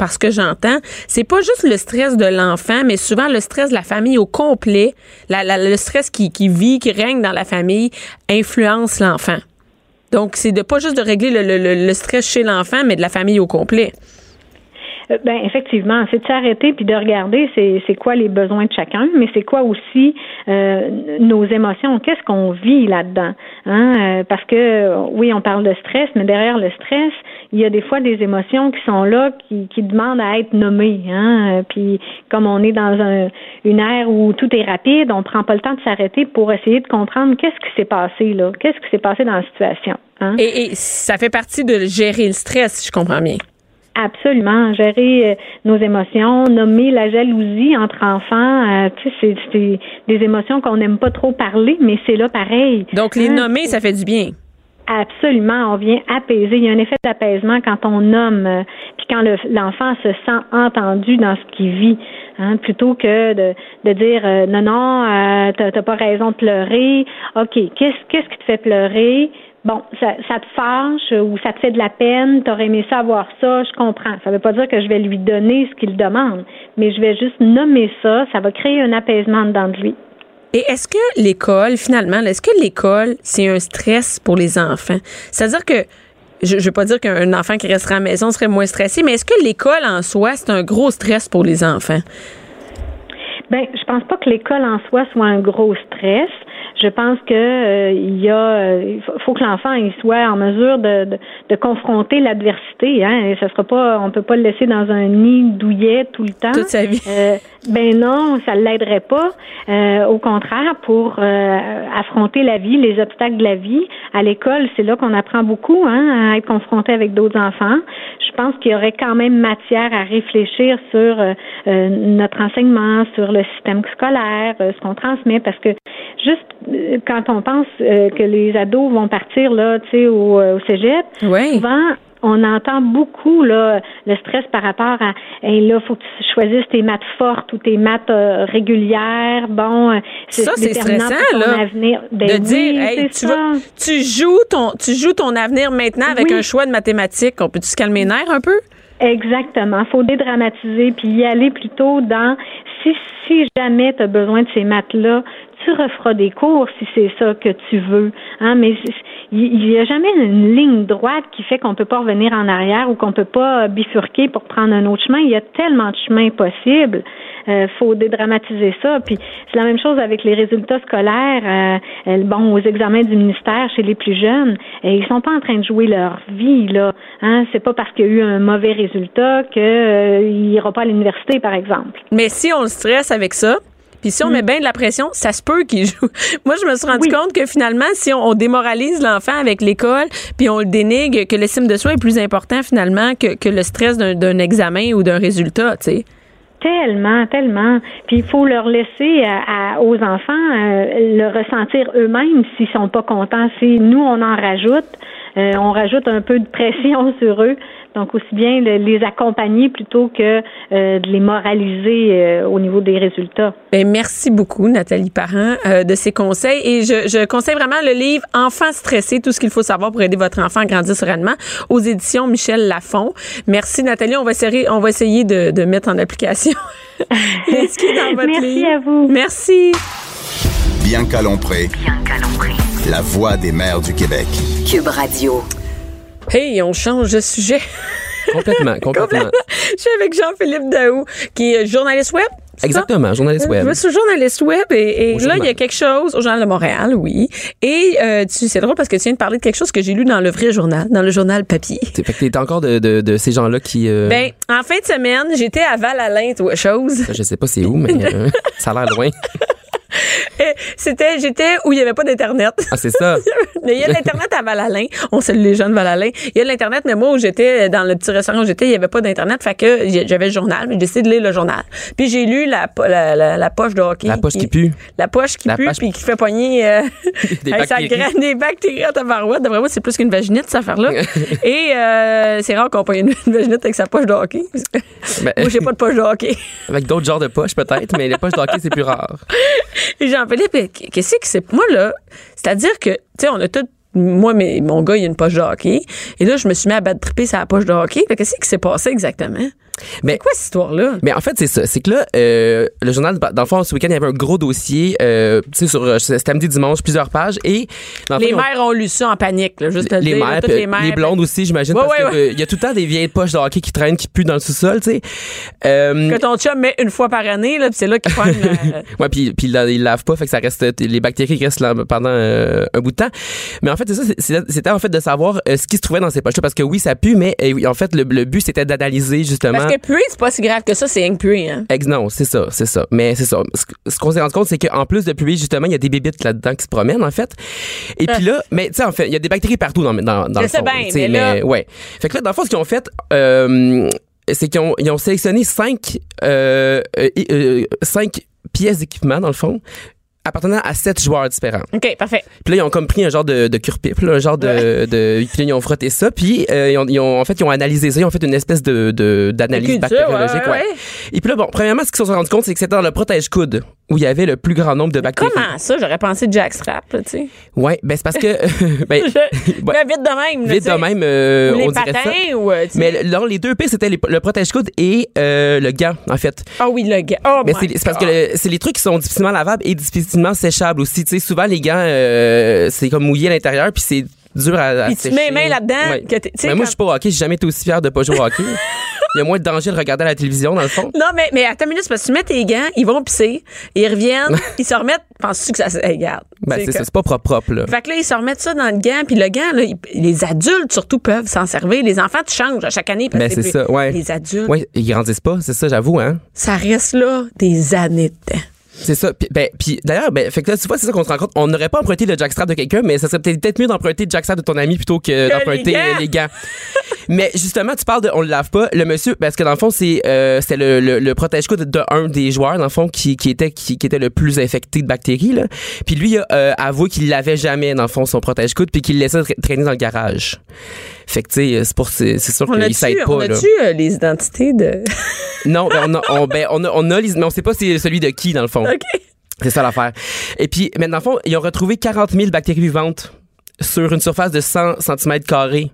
S3: Parce que j'entends, c'est pas juste le stress de l'enfant, mais souvent le stress de la famille au complet, le stress qui, vit, qui règne dans la famille, influence l'enfant. Donc, c'est de pas juste de régler le stress chez l'enfant, mais de la famille au complet.
S5: Euh, ben effectivement, c'est de s'arrêter puis de regarder c'est quoi les besoins de chacun, mais c'est quoi aussi euh, nos émotions, qu'est-ce qu'on vit là-dedans, hein? Euh, parce que oui, on parle de stress, mais derrière le stress, il y a des fois des émotions qui sont là, qui, qui demandent à être nommées, hein? Puis comme on est dans un, une ère où tout est rapide, on prend pas le temps de s'arrêter pour essayer de comprendre qu'est-ce qui s'est passé là, qu'est-ce qui s'est passé dans la situation.
S3: Hein? Et, et ça fait partie de gérer le stress, si je comprends bien.
S5: Absolument, gérer euh, nos émotions, nommer la jalousie entre enfants, euh, tu sais, c'est des émotions qu'on n'aime pas trop parler, mais c'est là pareil.
S3: Donc les hein? nommer, ça fait du bien.
S5: Absolument, on vient apaiser. Il y a un effet d'apaisement quand on nomme, euh, puis quand l'enfant se sent entendu dans ce qu'il vit, hein, plutôt que de, de dire non non, euh, t'as pas raison de pleurer. Ok, qu'est-ce qu'est-ce qui te fait pleurer? Bon, ça, ça, te fâche ou ça te fait de la peine, t'aurais aimé savoir ça, je comprends. Ça veut pas dire que je vais lui donner ce qu'il demande, mais je vais juste nommer ça, ça va créer un apaisement dedans de lui.
S3: Et est-ce que l'école, finalement, est-ce que l'école, c'est un stress pour les enfants? C'est-à-dire que, je ne veux pas dire qu'un enfant qui resterait à la maison serait moins stressé, mais est-ce que l'école en soi, c'est un gros stress pour les enfants?
S5: Ben, je pense pas que l'école en soi soit un gros stress je pense que euh, il y a, euh, faut que l'enfant il soit en mesure de, de, de confronter l'adversité. Hein, et ça sera pas, on peut pas le laisser dans un nid douillet tout le temps.
S3: Toute sa vie.
S5: Euh, ben non, ça l'aiderait pas. Euh, au contraire, pour affronter la vie, les obstacles de la vie, à l'école, c'est là qu'on apprend beaucoup, hein, à être confronté avec d'autres enfants. Je pense qu'il y aurait quand même matière à réfléchir sur notre enseignement, sur le système scolaire, ce qu'on transmet, parce que juste quand on pense euh, que les ados vont partir là, tu sais, au, euh, au cégep, souvent on entend beaucoup là le stress par rapport à hey, là faut que tu choisisses tes maths fortes ou tes maths régulières. Bon
S3: ça c'est stressant là
S5: avenir. Ben
S3: de dire hey, tu, tu joues ton tu joues ton avenir maintenant avec un choix de mathématiques. On peut tu se calmer les nerfs un peu?
S5: Exactement. Faut dédramatiser puis y aller plutôt dans si si jamais tu as besoin de ces maths-là, tu referas des cours si c'est ça que tu veux. Hein, mais il n'y a jamais une ligne droite qui fait qu'on peut pas revenir en arrière ou qu'on peut pas bifurquer pour prendre un autre chemin. Il y a tellement de chemins possibles. Euh, faut dédramatiser ça. Puis c'est la même chose avec les résultats scolaires. Euh, bon, aux examens du ministère chez les plus jeunes, et ils sont pas en train de jouer leur vie là. Hein, c'est pas parce qu'il y a eu un mauvais résultat qu'il euh, ira pas à l'université, par exemple.
S3: Mais si on le stresse avec ça, puis si on met mm. bien de la pression, ça se peut qu'il joue. Moi, je me suis rendu compte que finalement, si on, démoralise l'enfant avec l'école, puis on le dénigre, que l'estime de soi est plus important finalement que, que le stress d'un examen ou d'un résultat, tu sais.
S5: Tellement, tellement. Puis il faut leur laisser à, aux enfants euh, le ressentir eux-mêmes s'ils sont pas contents. Si nous on en rajoute, euh, on rajoute un peu de pression sur eux. Donc aussi bien les accompagner plutôt que euh, de les moraliser au niveau des résultats.
S3: Bien, merci beaucoup Nathalie Parent de ces conseils et je, je, conseille vraiment le livre Enfants stressés, tout ce qu'il faut savoir pour aider votre enfant à grandir sereinement aux éditions Michel Lafon. Merci Nathalie, on va essayer, on va essayer de, de mettre en application
S5: Merci à vous.
S3: Merci.
S2: Bien calompré. Bien calompré. La voix des mères du Québec.
S1: Cube Radio.
S3: Hey, on change de sujet.
S6: Complètement, complètement.
S3: Je suis avec Jean-Philippe Daou, qui est journaliste web.
S6: Exactement, journaliste web.
S3: Je suis journaliste web et, là, il y a quelque chose au Journal de Montréal, oui. Et euh, tu, c'est drôle parce que tu viens de parler de quelque chose que j'ai lu dans le vrai journal, dans le journal papier.
S6: Fait que t'es encore de, de, de ces gens-là qui... Euh...
S3: Ben, en fin de semaine, j'étais à Val-Alain, chose.
S6: Je sais pas c'est où, mais euh, ça a l'air loin.
S3: C'était, j'étais où il n'y avait pas d'Internet.
S6: Ah, c'est ça.
S3: il y a l'Internet à Val-Alain. On salue les gens de Val-Alain. Il y a l'Internet, mais moi, où j'étais, dans le petit restaurant où j'étais, il n'y avait pas d'Internet. Fait que j'avais le journal, mais j'ai décidé de lire le journal. Puis j'ai lu la, la, la, poche de hockey.
S6: La poche qui, pue.
S3: La poche qui pue, puis qui fait poigner euh,
S6: des, bactéries.
S3: des bactéries à ta barouette. D'après moi, c'est plus qu'une vaginette, cette affaire-là. Et euh, c'est rare qu'on pogne une vaginette avec sa poche de hockey. Ben, moi, j'ai pas de poche de hockey.
S6: Avec d'autres genres de poches, peut-être, mais les poches de hockey, c'est plus rare.
S3: Et Jean-Philippe, qu'est-ce que c'est? Moi, là, c'est-à-dire que, tu sais, on a tout moi, mais, mon gars, il a une poche de hockey. Et là, je me suis mis à battre triper sa poche de hockey. Qu'est-ce qui s'est passé exactement? Mais quoi cette histoire-là?
S6: Mais en fait, c'est ça. C'est que là, euh, le journal, dans le fond, ce week-end, il y avait un gros dossier, euh, tu sais, sur euh, samedi, dimanche, plusieurs pages. Et
S3: les mères ont... lu ça en panique, là, juste
S6: les,
S3: dire,
S6: mères,
S3: les
S6: mères, les blondes aussi, j'imagine, parce qu'il y a tout le temps des vieilles poches de hockey qui traînent, qui puent dans le sous-sol, tu sais.
S3: que ton chum met une fois par année, là, c'est là qu'il prend.
S6: ouais, puis puis il lave pas, fait que ça reste les bactéries restent là pendant un bout de temps. Mais en fait, c'est ça. C'était en fait de savoir ce qui se trouvait dans ces poches-là, parce que oui, ça pue, mais en fait, le, but c'était d'analyser justement.
S3: Parce que puer, c'est pas si grave que ça, c'est un hein?
S6: non, c'est ça, c'est ça. Mais c'est ça. Ce, qu'on s'est rendu compte, c'est qu'en plus de puer, justement, il y a des bébites là-dedans qui se promènent, en fait. Et puis là, mais tu sais, en fait, il y a des bactéries partout dans, dans, dans le fond.
S3: Bien, mais,
S6: ouais. Fait que là, dans le fond, ce qu'ils ont fait, euh, c'est qu'ils ont, ils ont sélectionné cinq, euh, euh, cinq pièces d'équipement, dans le fond, appartenant à sept joueurs différents.
S3: OK, parfait.
S6: Puis là, ils ont comme pris un genre de, de cure-pipe, un genre de, de, Puis là, ils ont frotté ça, puis euh, ils, ont, ils, ont, en fait, ils ont analysé ça, ils ont fait une espèce de, de d'analyse bactériologique. Ouais, Et puis là, bon, premièrement, ce qu'ils se sont rendus compte, c'est que c'était dans le protège-coude où il y avait le plus grand nombre de bactéries.
S3: Comment ça? J'aurais pensé Jack Strap, tu sais.
S6: Ouais, ben c'est parce que... ben,
S3: ben, vite de même.
S6: Vite de même, euh,
S3: ou les
S6: on
S3: patins,
S6: dirait ça.
S3: Ou, euh,
S6: Mais dans les deux pires, c'était le protège-coude et euh, le gant, en fait.
S3: Ah oui, le gant. Oh
S6: Mais c'est parce que c'est les trucs qui sont difficilement lavables et difficilement séchables aussi. Tu sais, souvent, les gants, euh, c'est comme mouillé à l'intérieur, puis c'est dur à, à
S3: Puis tu mets les mains là-dedans.
S6: Ouais. Mais moi, je suis pas au hockey. J'ai jamais été aussi fier de pas jouer au hockey. Il y a moins de danger de regarder la télévision, dans le fond.
S3: Non, mais, mais attends une minute, parce que tu mets tes gants, ils vont pisser, ils reviennent, ils se remettent. Penses-tu que ça se regarde?
S6: Ben, c'est ça, c'est pas propre, propre, là.
S3: Fait que là, ils se remettent ça dans le gant, puis le gant, là, les adultes surtout peuvent s'en servir. Les enfants, tu changes à chaque année. Parce
S6: ben, c'est ça, ouais.
S3: Les adultes.
S6: Ouais, ils grandissent pas, c'est ça, j'avoue, hein.
S3: Ça reste là des années de temps.
S6: C'est ça. Puis, ben, puis d'ailleurs, ben, fait que là, tu vois, c'est ça qu'on se rend compte. On n'aurait pas emprunté le jackstrap de quelqu'un, mais ça serait peut-être mieux d'emprunter le jackstrap de ton ami plutôt que, d'emprunter les, gants. mais justement, tu parles de on le lave pas. Le monsieur, parce que dans le fond, c'est euh, c'est le, le, le protège-coude de un des joueurs, dans le fond, qui, qui était qui, qui était le plus infecté de bactéries. Là. Puis lui, il a euh, avoué qu'il l'avait jamais, dans le fond, son protège-coude, puis qu'il le laissait traîner dans le garage. Fait que, tu sais, c'est pour c'est sûr qu'il s'aide pas.
S3: On a-tu euh, les identités de.
S6: Non, ben, on a, on, ben, on a, on a les, mais on sait pas c'est celui de qui, dans le fond.
S3: OK.
S6: C'est ça l'affaire. Et puis, maintenant, dans le fond, ils ont retrouvé 40 000 bactéries vivantes sur une surface de 100 cm carrés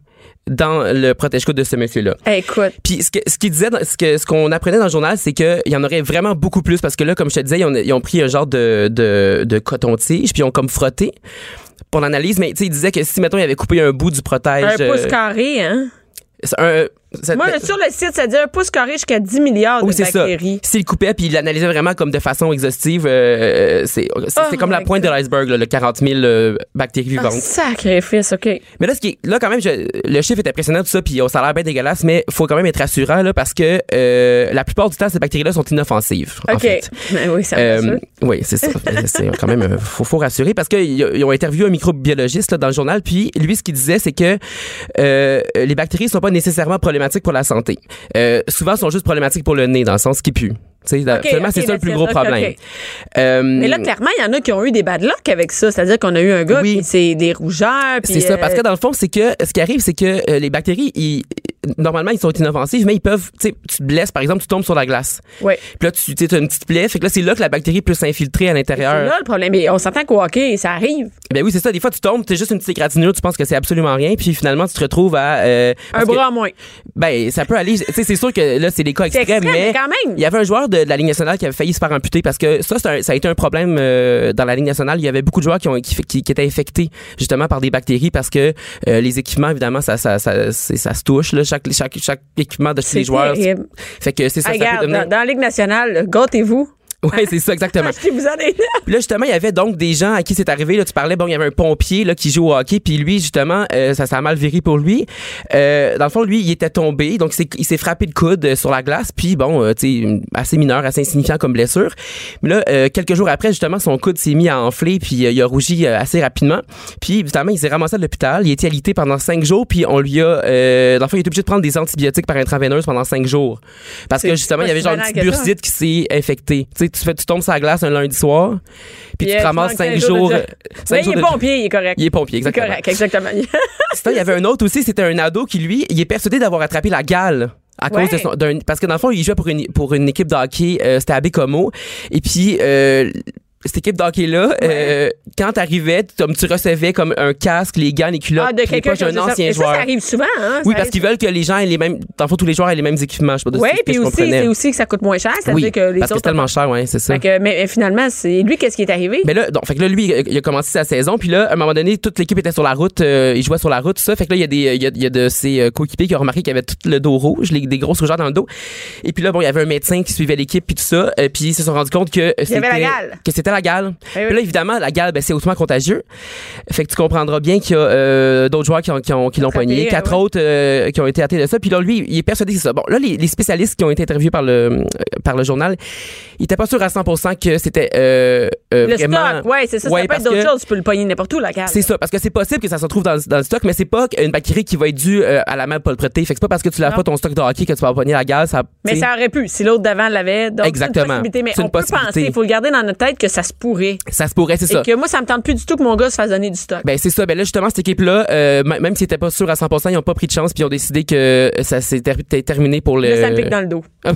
S6: dans le protège-coude de ce monsieur-là.
S3: Écoute.
S6: Puis ce que ce qu'il disait, ce que ce qu'on apprenait dans le journal, c'est qu'il y en aurait vraiment beaucoup plus parce que là, comme je te disais, ils ont, ils ont pris un genre de, de, de coton-tige puis ils ont comme frotté pour l'analyse. Mais tu sais, il disait que si mettons il avait coupé un bout du protège,
S3: un pouce carré, hein?
S6: Un,
S3: ça, Moi, sur le site, ça dit un pouce carré jusqu'à 10 milliards
S6: oui,
S3: de bactéries.
S6: S'il coupait puis il l'analysait vraiment comme de façon exhaustive, euh, c'est oh comme la pointe God. de l'iceberg, le 40 000 euh, bactéries vivantes.
S3: Oh, sacrifice, OK.
S6: Mais là, ce qui est, là quand même, je, le chiffre est impressionnant, tout ça, puis ça a l'air bien dégueulasse, mais faut quand même être rassurant là, parce que euh, la plupart du temps, ces bactéries-là sont inoffensives.
S3: OK.
S6: En fait.
S3: Ben oui, ça euh,
S6: Oui, c'est ça. c'est quand même, faut, faut rassurer parce qu'ils ont interviewé un microbiologiste là, dans le journal, puis lui, ce qu'il disait, c'est que euh, les bactéries sont pas nécessairement problématiques pour la santé. Euh, souvent, sont juste problématiques pour le nez, dans le sens qui pue. Tu sais,
S3: Ok,
S6: finalement,
S3: ok,
S6: c'est ça le plus gros problème.
S3: ok.
S6: Euh,
S3: Mais là, clairement, il y en a qui ont eu des bad luck avec ça. C'est-à-dire qu'on a eu un gars
S6: Oui.
S3: c'est des rougeurs.
S6: C'est ça, parce
S3: euh,
S6: que dans le fond, c'est que ce qui arrive, c'est que euh, les bactéries, ils- normalement, ils sont inoffensifs, mais ils peuvent, tu sais, tu te blesses, par exemple, tu tombes sur la glace.
S3: Ouais.
S6: Puis là, tu tu as une petite plaie, fait que là, c'est là que la bactérie peut s'infiltrer à
S3: C'est
S6: l'intérieur.
S3: là le problème. Mais on s'entend qu'au hockey, ça arrive.
S6: Ben oui, c'est ça. Des fois, tu tombes, t'es juste une petite égratignure, tu penses que c'est absolument rien, puis finalement, tu te retrouves à. euh,
S3: Un
S6: que-
S3: bras en moins.
S6: Ben, ça peut aller. Tu sais, c'est sûr que là, c'est des cas
S3: C'est
S6: extrêmes,
S3: extrême,
S6: mais
S3: quand même.
S6: il y avait un joueur de, de la Ligue nationale qui avait failli se faire amputer parce que ça, c'est un- ça a été un problème euh, dans la Ligue nationale. Il y avait beaucoup de joueurs qui, ont, qui, qui- qui étaient infectés justement par des bactéries parce que euh, les équipements, évidemment, ça, ça, ça, c'est- ça se touche. Là, chaque, chaque, chaque équipement de tous
S3: C'est
S6: les joueurs.
S3: terrible.
S6: Fait que c'est ça.
S3: Hey,
S6: ça peut
S3: regarde,
S6: devenir-
S3: dans, dans la Ligue nationale, gâtez-vous.
S6: Ouais, c'est ça, exactement.
S3: Achetez-vous en
S6: Puis là, justement, il y avait donc des gens à qui c'est arrivé. Là, tu parlais, bon, il y avait un pompier là, qui joue au hockey, puis lui, justement, euh, ça s'est mal viré pour lui. Euh, dans le fond, lui, il était tombé, donc il s'est frappé de coude euh, sur la glace, puis bon, euh, tu sais, assez mineur, assez insignifiant comme blessure. Mais là, quelques jours après, justement, son coude s'est mis à enfler, puis il a rougi assez rapidement. Puis, évidemment, il s'est ramassé à l'hôpital. Il a été alité pendant cinq jours, puis on lui a... Dans le fond, il était obligé de prendre des antibiotiques par intraveineuse pendant cinq jours. Parce que, justement, il y avait genre une petite bursite qui s'est infectée. Tu sais, tu, fais, tu tombes sur la glace un lundi soir, puis
S3: Puis,
S6: tu te ramasses cinq
S3: jours de-
S6: euh,
S3: Mais
S6: cinq
S3: il
S6: jours
S3: est
S6: de-
S3: pompier, il est correct.
S6: Il est pompier,
S3: Il est
S6: exactement.
S3: correct, exactement.
S6: Il y avait un autre aussi, c'était un ado qui, lui, il est persuadé d'avoir attrapé la gale. À cause de son, d'un- parce que dans le fond, il jouait pour une, pour une équipe de hockey, euh, c'était à Bécomo. Et puis, euh, cette équipe de hockey-là, euh, quand t'arrivais, tu- comme tu recevais comme un casque, les gants, les culottes,
S3: Ah, de quelqu'un ça.
S6: ancien
S3: ça,
S6: joueur.
S3: ça arrive souvent, hein?
S6: oui,
S3: ça
S6: parce qu'ils veulent que les gens aient les mêmes, dans le fond, tous les joueurs aient les mêmes équipements. Je sais pas
S3: Oui,
S6: si
S3: puis aussi, c'est aussi que ça coûte moins cher. C'est-à-dire
S6: Oui,
S3: que les
S6: parce que c'est
S3: autres.
S6: tellement cher, ouais, c'est ça.
S3: Fait que, mais finalement, c'est lui, qu'est-ce qui est arrivé?
S6: Mais là, donc, fait que là, lui, il a commencé sa saison. Puis là, à un moment donné, toute l'équipe était sur la route. euh, il jouait sur la route, tout ça. Fait que là, il y a des, il y a, il y a de ses euh, coéquipiers qui ont remarqué qu'il avait tout le dos rouge, les, des grosses rougeurs dans le dos. Et puis là, bon, il y avait un médecin qui suivait l'équipe puis tout ça. euh, puis ils se sont rendus compte que c'était c'était la gale.
S3: Eh oui.
S6: Puis là, évidemment, la gale, ben, c'est hautement contagieux. Fait que tu comprendras bien qu'il y a euh, d'autres joueurs qui ont, qui ont, qui l'ont pogné, quatre
S3: ouais.
S6: autres euh, qui ont été atteints de ça. Puis là, lui, il est persuadé que c'est ça. Bon, là, les, les spécialistes qui ont été interviewés par le euh, par le journal, ils étaient pas sûrs à 100% que c'était euh,
S3: le
S6: vraiment.
S3: stock, ouais, c'est ça.
S6: Ouais,
S3: ça peut être d'autres choses. Tu peux le pogner n'importe où, la carte.
S6: c'est ça, parce que c'est possible que ça se retrouve dans, dans le stock, mais c'est pas une bactérie qui va être due à la même polpreté. Fait que c'est pas parce que tu laves pas ton stock de hockey que tu vas pogner la gaz. Ça,
S3: Mais ça aurait pu, si l'autre d'avant l'avait. Donc,
S6: Exactement.
S3: C'est une possibilité. Mais on peut penser, il faut le garder dans notre tête que ça se pourrait.
S6: ça se pourrait, c'est
S3: Et
S6: ça.
S3: que moi, ça me tente plus du tout que mon gars se fasse donner du stock.
S6: Ben c'est ça. Ben là justement cette équipe-là, euh, même s'ils étaient pas sûrs à 100%, ils ont pas pris de chance puis ils ont décidé que ça s'est ter- ter- terminé pour le.
S3: Là, ça me pique dans le dos.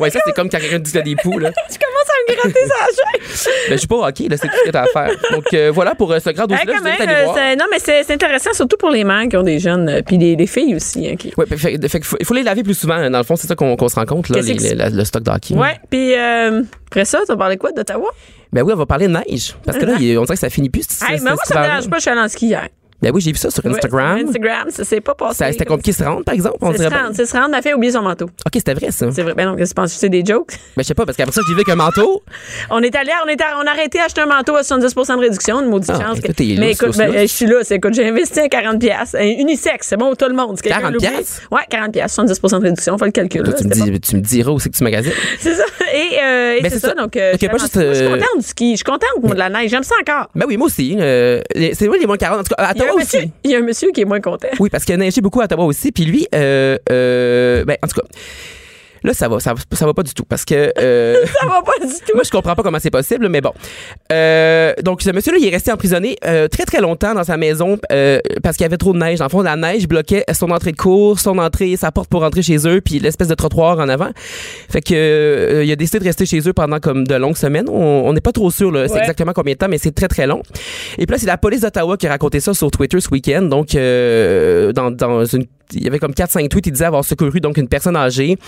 S6: ouais, ça c'est comme quand quelqu'un dit des poux là.
S3: Tu commences à me gratter sa chaise.
S6: Ben je suis pas hockey, là c'est tout ce que t'as à faire. Donc euh, voilà pour euh, ce grand dossier-là.
S3: Hey, euh, non, mais c'est intéressant, surtout pour les mères qui ont des jeunes, euh, puis des, des filles aussi. hein, qui...
S6: Ouais, fait, fait- faut, il faut les laver plus souvent. Dans le fond, c'est ça qu'on se rend compte là, les- la- le stock de hockey.
S3: Ouais, puis euh, après ça, tu as parlé quoi d'Ottawa?
S6: Ben oui, on va parler de neige parce que là, on dirait que ça finit plus.
S3: Hey, mais moi, ça me dérange pas, je suis allée en ski hier.
S6: Ben oui, j'ai vu ça sur Instagram.
S3: Sur Instagram, ça s'est pas passé.
S6: C'était compliqué de se rendre, par exemple. On
S3: C'est se rendre, c'est se rendre. Ma fille a oublié son manteau.
S6: Ok, c'était vrai, ça.
S3: C'est vrai. Ben non, qu'est-ce que tu penses? C'est des jokes?
S6: Ben, je sais pas, parce qu'après ça, j'ai vu qu'un manteau.
S3: On est allé, on, est à- on a arrêté d'acheter un manteau à 70% de réduction, une maudite
S6: Ah,
S3: chance.
S6: lousse,
S3: mais écoute, ben, je suis là, c'est, écoute, j'ai investi à 40 pièces, unisexe, c'est bon pour tout le monde. Si quelqu'un
S6: 40
S3: l'oublie-
S6: piastres?
S3: Ouais, 40 pièces, 70% de réduction, on fait le calcul.
S6: Toi,
S3: là,
S6: tu, me dis, tu me diras où c'est que tu magasines.
S3: C'est ça. Et, euh,
S6: Ben,
S3: c'est ça, donc euh, je, suis je
S6: euh,
S3: contente du ski, je suis contente de la neige, j'aime ça encore.
S6: Ben oui, moi aussi. euh, c'est moi les moins 40. En tout cas, à
S3: Il y, a un
S6: Ottawa
S3: monsieur,
S6: aussi.
S3: il y a un monsieur qui est moins content.
S6: Oui, parce qu'il a neigé beaucoup à Ottawa aussi. Puis lui, euh, euh, ben, en tout cas, là, ça va, ça, va- ça va pas du tout. Parce que. euh,
S3: Ça va pas du tout.
S6: Moi, je comprends pas comment c'est possible, mais bon. Euh, donc, ce monsieur-là, il est resté emprisonné euh, très, très longtemps dans sa maison euh, parce qu'il y avait trop de neige. En fond, la neige bloquait son entrée de cours, son entrée, sa porte pour rentrer chez eux, puis l'espèce de trottoir en avant. Fait que euh, il a décidé de rester chez eux pendant comme de longues semaines. On n'est pas trop sûr, là, c'est exactement combien de temps, mais c'est très, très long. Et puis là, c'est la police d'Ottawa qui a raconté ça sur Twitter ce week-end. Donc, euh, dans, dans une il y avait comme 4-5 tweets, il disait avoir secouru donc une personne âgée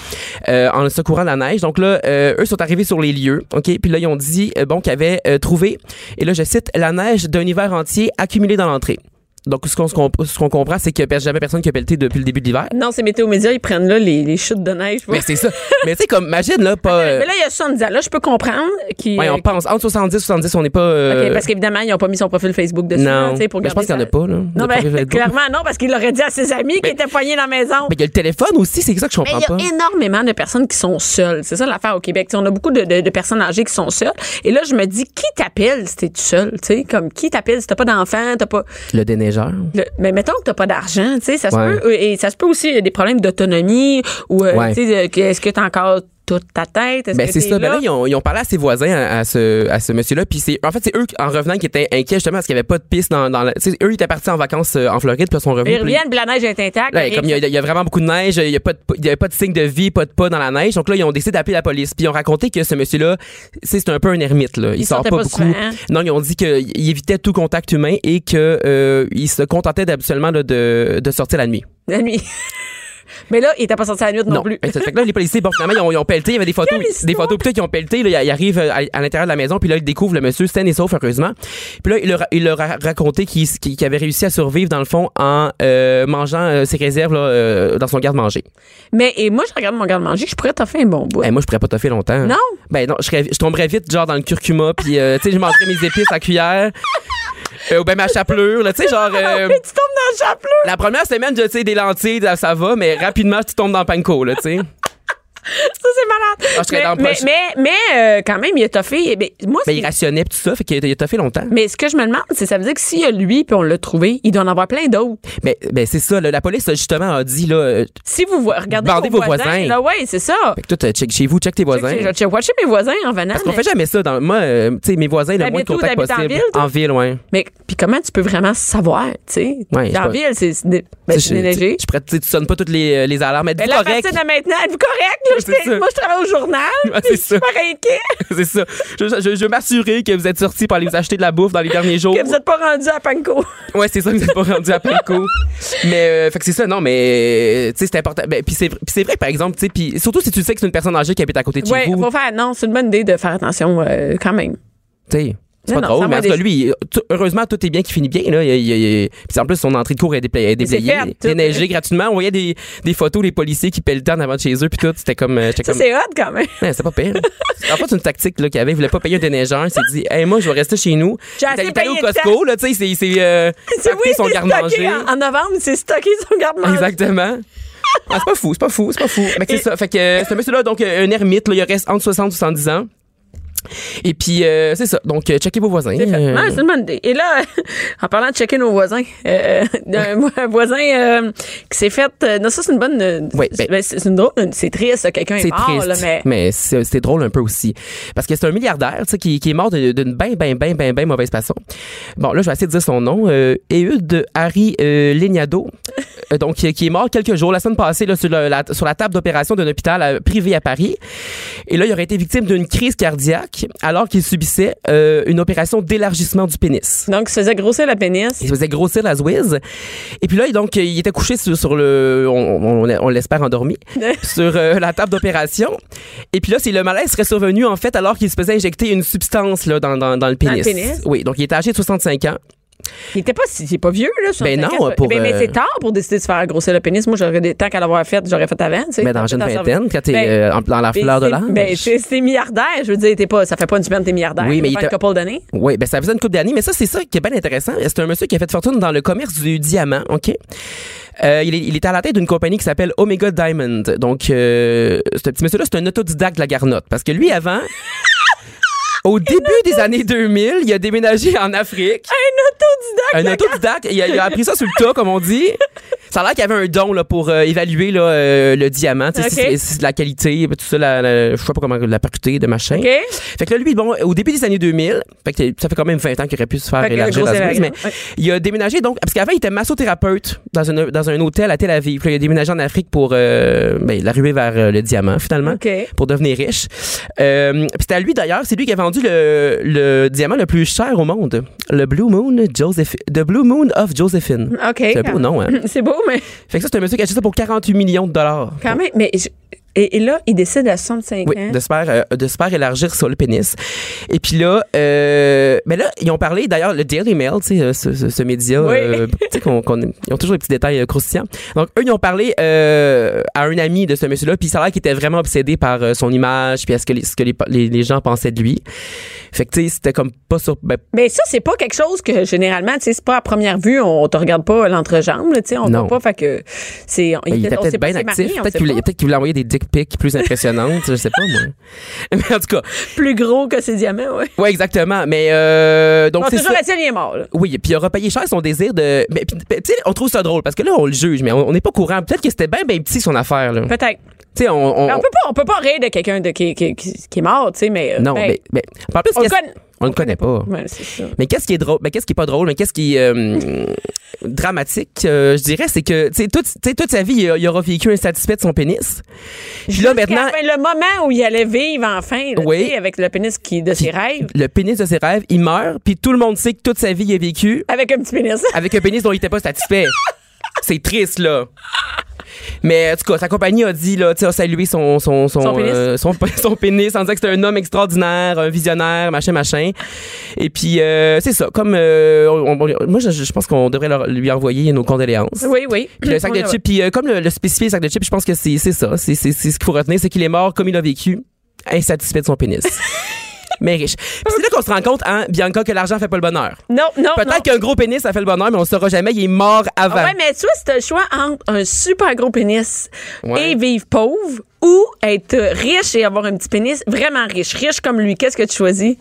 S6: euh, en secourant la neige. Donc là, euh, eux sont arrivés sur les lieux, ok? Puis là, ils ont dit euh, bon qu'ils avaient euh, trouvé et là je cite la neige d'un hiver entier accumulée dans l'entrée. Donc ce qu'on ce qu'on comprend, c'est qu'il n'y a jamais personne qui a pelleté depuis le début de l'hiver.
S3: Non, c'est Météo Média, ils prennent là les, les chutes de neige.
S6: Mais c'est ça. Mais tu sais comme imagine là pas. euh,
S3: Mais là, il y a 70 ans. Là, je peux comprendre qu'ils.
S6: ouais, on pense entre 70 et 70, on n'est pas. euh,
S3: OK, parce qu'évidemment, ils n'ont pas mis son profil Facebook dessus.
S6: non.
S3: pour
S6: Mais je pense qu'il n'y en a pas là.
S3: Non, ben, clairement, non, parce qu'il l'aurait dit à ses amis qui étaient poignés dans la maison.
S6: Mais il y a le téléphone aussi, c'est ça que je
S3: Mais
S6: comprends
S3: il y a
S6: pas.
S3: énormément de personnes qui sont seules. C'est ça l'affaire au Québec. On a beaucoup de, de- de personnes âgées qui sont seules. Et là, je me dis, qui t'appelle si t'es tout seul? Tu sais, comme qui t'appelle si t'as pas d'enfant, t'as pas.
S6: Le
S3: le- mais mettons que t'as pas d'argent, tu sais, ça se
S6: Ouais.
S3: peut. Et ça se peut aussi, il y a des problèmes d'autonomie ou, euh,
S6: Ouais.
S3: tu sais, euh, est-ce que t'as encore toute ta tête? Est-ce
S6: Ben c'est ça. Ben
S3: là?
S6: ils ont, ils ont parlé à ses voisins, à, à ce, à ce monsieur-là. Puis c'est, en fait, c'est eux, en revenant, qui étaient inquiets justement parce qu'il n'y avait pas de piste dans, dans la, tu sais, eux, ils étaient partis en vacances euh, en Floride, puis ils sont revenus.
S3: Ils reviennent, la neige est intacte.
S6: Là, comme il y, a, il y a vraiment beaucoup de neige, il y a pas de, il y avait pas de signe de vie, pas de pas dans la neige. Donc là, ils ont décidé d'appeler la police. Puis ils ont raconté que ce monsieur-là, c'est c'est un peu un ermite là. Il,
S3: Il
S6: sort pas,
S3: pas
S6: beaucoup.
S3: souvent, hein?
S6: Non, ils ont dit qu'il évitait tout contact humain et que euh, il se contentait habituellement là, de, de sortir la nuit.
S3: La nuit. Mais là, il était pas sorti la nuit non, plus.
S6: Ben, ça fait que là, les policiers, bon, finalement, ils ont, ils ont pelleté. Il y avait des photos, des photos qui ont pelleté. Là, ils arrivent à, à l'intérieur de la maison, puis là, ils découvrent le monsieur sain et sauf, heureusement. Puis là, il leur, il leur a raconté qu'il avait réussi à survivre, dans le fond, en euh, mangeant euh, ses réserves là, euh, dans son garde-manger.
S3: Mais et moi, je regarde mon garde-manger, je pourrais faire un bon bout.
S6: Eh, moi, je pourrais pas toffer longtemps.
S3: Non?
S6: Ben non, je, je tomberais vite, genre, dans le curcuma, puis, euh, tu sais, je mangerais mes épices à cuillère. Euh, ou ben ma chapelure, là, tu sais, genre... euh,
S3: Mais tu tombes dans le chapeau.
S6: la première semaine, tu sais, des lentilles, ça va, mais rapidement, tu tombes dans le panko, là, tu sais.
S3: Ça, c'est malade.
S6: Ah,
S3: mais,
S6: dans le
S3: mais, mais, mais, euh, quand même, il a toffé. Mais, moi,
S6: Ben,
S3: c'est-
S6: il rationnait tout ça, fait qu'il a, il a toffé longtemps.
S3: mais ce que je me demande, c'est ça veut dire que s'il y a lui puis on l'a trouvé, il doit en avoir plein d'autres.
S6: Ben, ben c'est ça, là, la police, justement, a dit, là, euh,
S3: Si vous vo- regardez vos,
S6: vos
S3: voisins,
S6: voisins.
S3: là, ouais, c'est ça.
S6: fait que toi, check chez vous, check tes voisins.
S3: Je vais watcher mes voisins en venant.
S6: Parce qu'on
S3: mais-
S6: fait jamais ça. Dans, moi, euh, tu sais, mes voisins, le moins de contact
S3: T'habites en
S6: possible.
S3: ville, toi?
S6: en ville, ouais.
S3: Mais puis comment tu peux vraiment savoir, tu sais?
S6: Ouais,
S3: dans la ville, c'est ben, déneigé.
S6: Je tu sonnes pas toutes les, les alarmes.
S3: Mais
S6: Êtes-vous correct?
S3: maintenant, êtes-vous correct? Là, moi, je travaille au journal. Je
S6: c'est ça.
S3: super inquiet
S6: c'est ça. Je, je, je veux m'assurer que vous êtes sortis pour aller vous acheter de la bouffe dans les derniers jours.
S3: que vous n'êtes pas rendu à Panko.
S6: Ouais, c'est ça, vous n'êtes pas rendu à Panko. mais, euh, fait que c'est ça, non, mais, tu sais, c'est important. Ben, puis c'est, puis c'est vrai, par exemple, tu sais, puis surtout si tu sais que c'est une personne âgée qui habite à côté de chez
S3: Ouais,
S6: vous.
S3: faut faire. Non, c'est une bonne idée de faire attention euh, quand même.
S6: Tu sais, c'est pas
S3: non,
S6: drôle, mais en tout cas,
S3: des-
S6: lui, heureusement, tout est bien qui finit bien. Là. Il, il- il- puis en plus, son entrée de cours est déplayée, déneigée gratuitement. On voyait des, des photos, les policiers qui pelletaient en avant de chez eux, puis tout. C'était comme. euh,
S3: Ça,
S6: comme
S3: c'est hot quand même.
S6: Ouais, c'était pas pire. en fait, c'est une tactique là, qu'il avait. Il voulait pas payer un déneigeur. Il s'est dit, hey, moi, je vais rester chez nous.
S3: J'ai
S6: Il
S3: assez
S6: il au
S3: payé de
S6: Costco, là, tu sais, c'est, c'est, euh,
S3: oui,
S6: son garde-manger.
S3: en, en novembre, c'est stocké son garde-manger.
S6: Exactement. Ah, c'est pas fou, c'est pas fou, c'est pas fou. Mais c'est ça. Fait que euh, ce monsieur-là, donc, euh, un ermite, là, il reste entre 60 et 70 ans. Et puis, euh, c'est ça. Donc, euh, checkez vos voisins.
S3: C'est.
S6: Euh,
S3: une bonne idée. Et là, en parlant de checker nos voisins, euh, un, un voisin euh, qui s'est fait. euh, non, ça, c'est une bonne. euh,
S6: Oui, ben-
S3: ben, c'est une drôle. C'est triste, quelqu'un est,
S6: c'est
S3: mort,
S6: triste,
S3: là, mais.
S6: c'est c'est drôle un peu aussi. Parce que c'est un milliardaire tu sais, qui, qui est mort d'une ben, ben, ben, ben, ben mauvaise façon. Bon, là, je vais essayer de dire son nom. Euh, Ehud Harry euh, Legnado, euh, donc, qui est mort quelques jours, la semaine passée, là, sur, la, sur la table d'opération d'un hôpital euh, privé à Paris. Et là, il aurait été victime d'une crise cardiaque alors qu'il subissait euh, une opération d'élargissement du pénis.
S3: Donc, il se faisait grossir la pénis.
S6: Il se faisait grossir la zouise. Et puis là, donc, il était couché sur, sur le, on, on- on l'espère endormi, sur euh, la table d'opération. Et puis là, c'est le malaise serait survenu, en fait, alors qu'il se faisait injecter une substance, là, dans, dans, dans le pénis.
S3: pénis?
S6: Oui, donc il était âgé de 65 ans.
S3: Il était pas il est pas vieux, là.
S6: Ben
S3: 65
S6: non,
S3: ans.
S6: pour,
S3: Ben, mais
S6: euh,
S3: c'est tard pour décider de se faire grossir le pénis. Moi, j'aurais des temps qu'à l'avoir fait, j'aurais fait avant, tu sais.
S6: Mais dans
S3: en
S6: vingtaine, quand t'es
S3: Ben,
S6: euh, en- dans la
S3: Ben,
S6: fleur de l'âge.
S3: Ben, c'est milliardaire. Je veux dire, t'es pas, ça fait pas une semaine que t'es milliardaire.
S6: Oui, mais il
S3: une couple d'années.
S6: Oui, ben ça faisait une couple d'années, mais ça, c'est ça qui est bien intéressant. C'est un monsieur qui a fait fortune dans le commerce du diamant, OK? Euh, il, est, il était à la tête d'une compagnie qui s'appelle Omega Diamond. Donc, euh, ce petit monsieur-là, c'est un autodidacte de la garnotte. Parce que lui, avant, au début des années 2000, il a déménagé en Afrique.
S3: Un autodidacte.
S6: Un autodidacte. Il a, il a appris ça sur le tas, comme on dit. Ça a l'air qu'il y avait un don là, pour euh, évaluer là, euh, le diamant, tu sais,
S3: Ok.
S6: si la qualité, tout ça, la, la- je sais pas comment la parité de machin. Fait que là, lui, bon, au début des années 2000, fait que ça fait quand même 20 ans qu'il aurait pu se faire élargir la mais il a déménagé donc, parce qu'avant, il était massothérapeute dans un, dans un hôtel à Tel Aviv. Puis là, il a déménagé en Afrique pour euh, ben, l'arrivée vers euh, le diamant, finalement,
S3: OK.
S6: pour devenir riche. Euh, puis c'était à lui, d'ailleurs, c'est lui qui a vendu le, le diamant le plus cher au monde, le Blue Moon Joseph, The Blue Moon of Josephine.
S3: OK.
S6: C'est un beau nom, hein?
S3: C'est beau, mais
S6: Fait que ça, c'est un monsieur qui a acheté ça pour 48 millions de dollars.
S3: quand même. Mais je- et, et là, il décide à 65
S6: Oui,
S3: ans.
S6: de se faire, euh, de se faire élargir sur le pénis. Et puis là, euh, mais là, ils ont parlé, d'ailleurs, le Daily Mail, tu sais, euh, ce, ce, ce média,
S3: Oui.
S6: euh, qu'on, ils ont toujours des petits détails croustillants. Donc, eux, ils ont parlé à un ami de ce monsieur-là, puis ça a l'air qu'il était vraiment obsédé par son image, puis à ce que, les, ce que les, les, les gens pensaient de lui. Fait que, tu sais, c'était comme pas sur... Ben,
S3: Mais ça, c'est pas quelque chose que généralement, tu sais, c'est pas à première vue, on te regarde pas l'entrejambe, tu sais, on
S6: Non.
S3: voit pas, fait que c'est.
S6: ben, il était
S3: on
S6: peut-être bien actif.
S3: on
S6: Peut-être qu'il peut-être qu'il voulait envoyer des dick pic plus impressionnante. je sais pas, moi. Mais en tout cas.
S3: Plus gros que ses diamants, ouais.
S6: Ouais, exactement. Mais, euh, donc, c'est ça.
S3: est-il, il est mort, là.
S6: Oui, puis il aura payé cher son désir de. Mais, puis, tu sais, on trouve ça drôle parce que là, on le juge, mais on on n'est pas courant. Peut-être que c'était bien, bien petit son affaire, là.
S3: Peut-être.
S6: Sais, on. on-
S3: peut pas, on peut pas rire de quelqu'un de, qui, qui, qui, qui est mort, tu sais, mais.
S6: non,
S3: ben,
S6: mais, mais. En plus,
S3: on le connaît.
S6: on le connaît pas.
S3: Ouais, c'est ça.
S6: Mais qu'est-ce qui est drôle, mais qu'est-ce qui est pas drôle, mais qu'est-ce qui est euh, dramatique, euh, je dirais, c'est que, tu sais, toute, toute sa vie, il, aura vécu insatisfait de son pénis. Puis là, maintenant,
S3: le moment où il allait vivre enfin, là,
S6: Oui.
S3: avec le pénis qui, de ses rêves,
S6: le pénis de ses rêves, il meurt, puis tout le monde sait que toute sa vie, il a vécu
S3: avec un petit pénis.
S6: avec un pénis dont il était pas satisfait. c'est triste, là. Mais en tout cas, sa compagnie a dit, là, tu sais, a salué son, son, son,
S3: Son pénis.
S6: euh, son, son pénis en disant que c'était un homme extraordinaire, un visionnaire, machin, machin. Et puis, euh, c'est ça. Comme, euh, on- on- moi, je, je pense qu'on devrait leur- lui envoyer nos condoléances.
S3: Oui, oui.
S6: Puis le sac de chips, puis euh, comme le, le spécifié le sac de chips, je pense que c'est ça. C'est ce qu'il faut retenir, c'est qu'il est mort comme il a vécu, insatisfait de son pénis. mais riche. Puis c'est là qu'on se rend compte, hein, Bianca, que l'argent fait pas le bonheur.
S3: Non, non.
S6: Peut-être qu'un gros pénis, ça fait le bonheur, mais on le saura jamais. Il est mort avant.
S3: Ouais, mais tu vois, c'est un choix entre un super gros pénis
S6: Ouais.
S3: et vivre pauvre ou être riche et avoir un petit pénis vraiment riche. Riche comme lui. Qu'est-ce que tu choisis?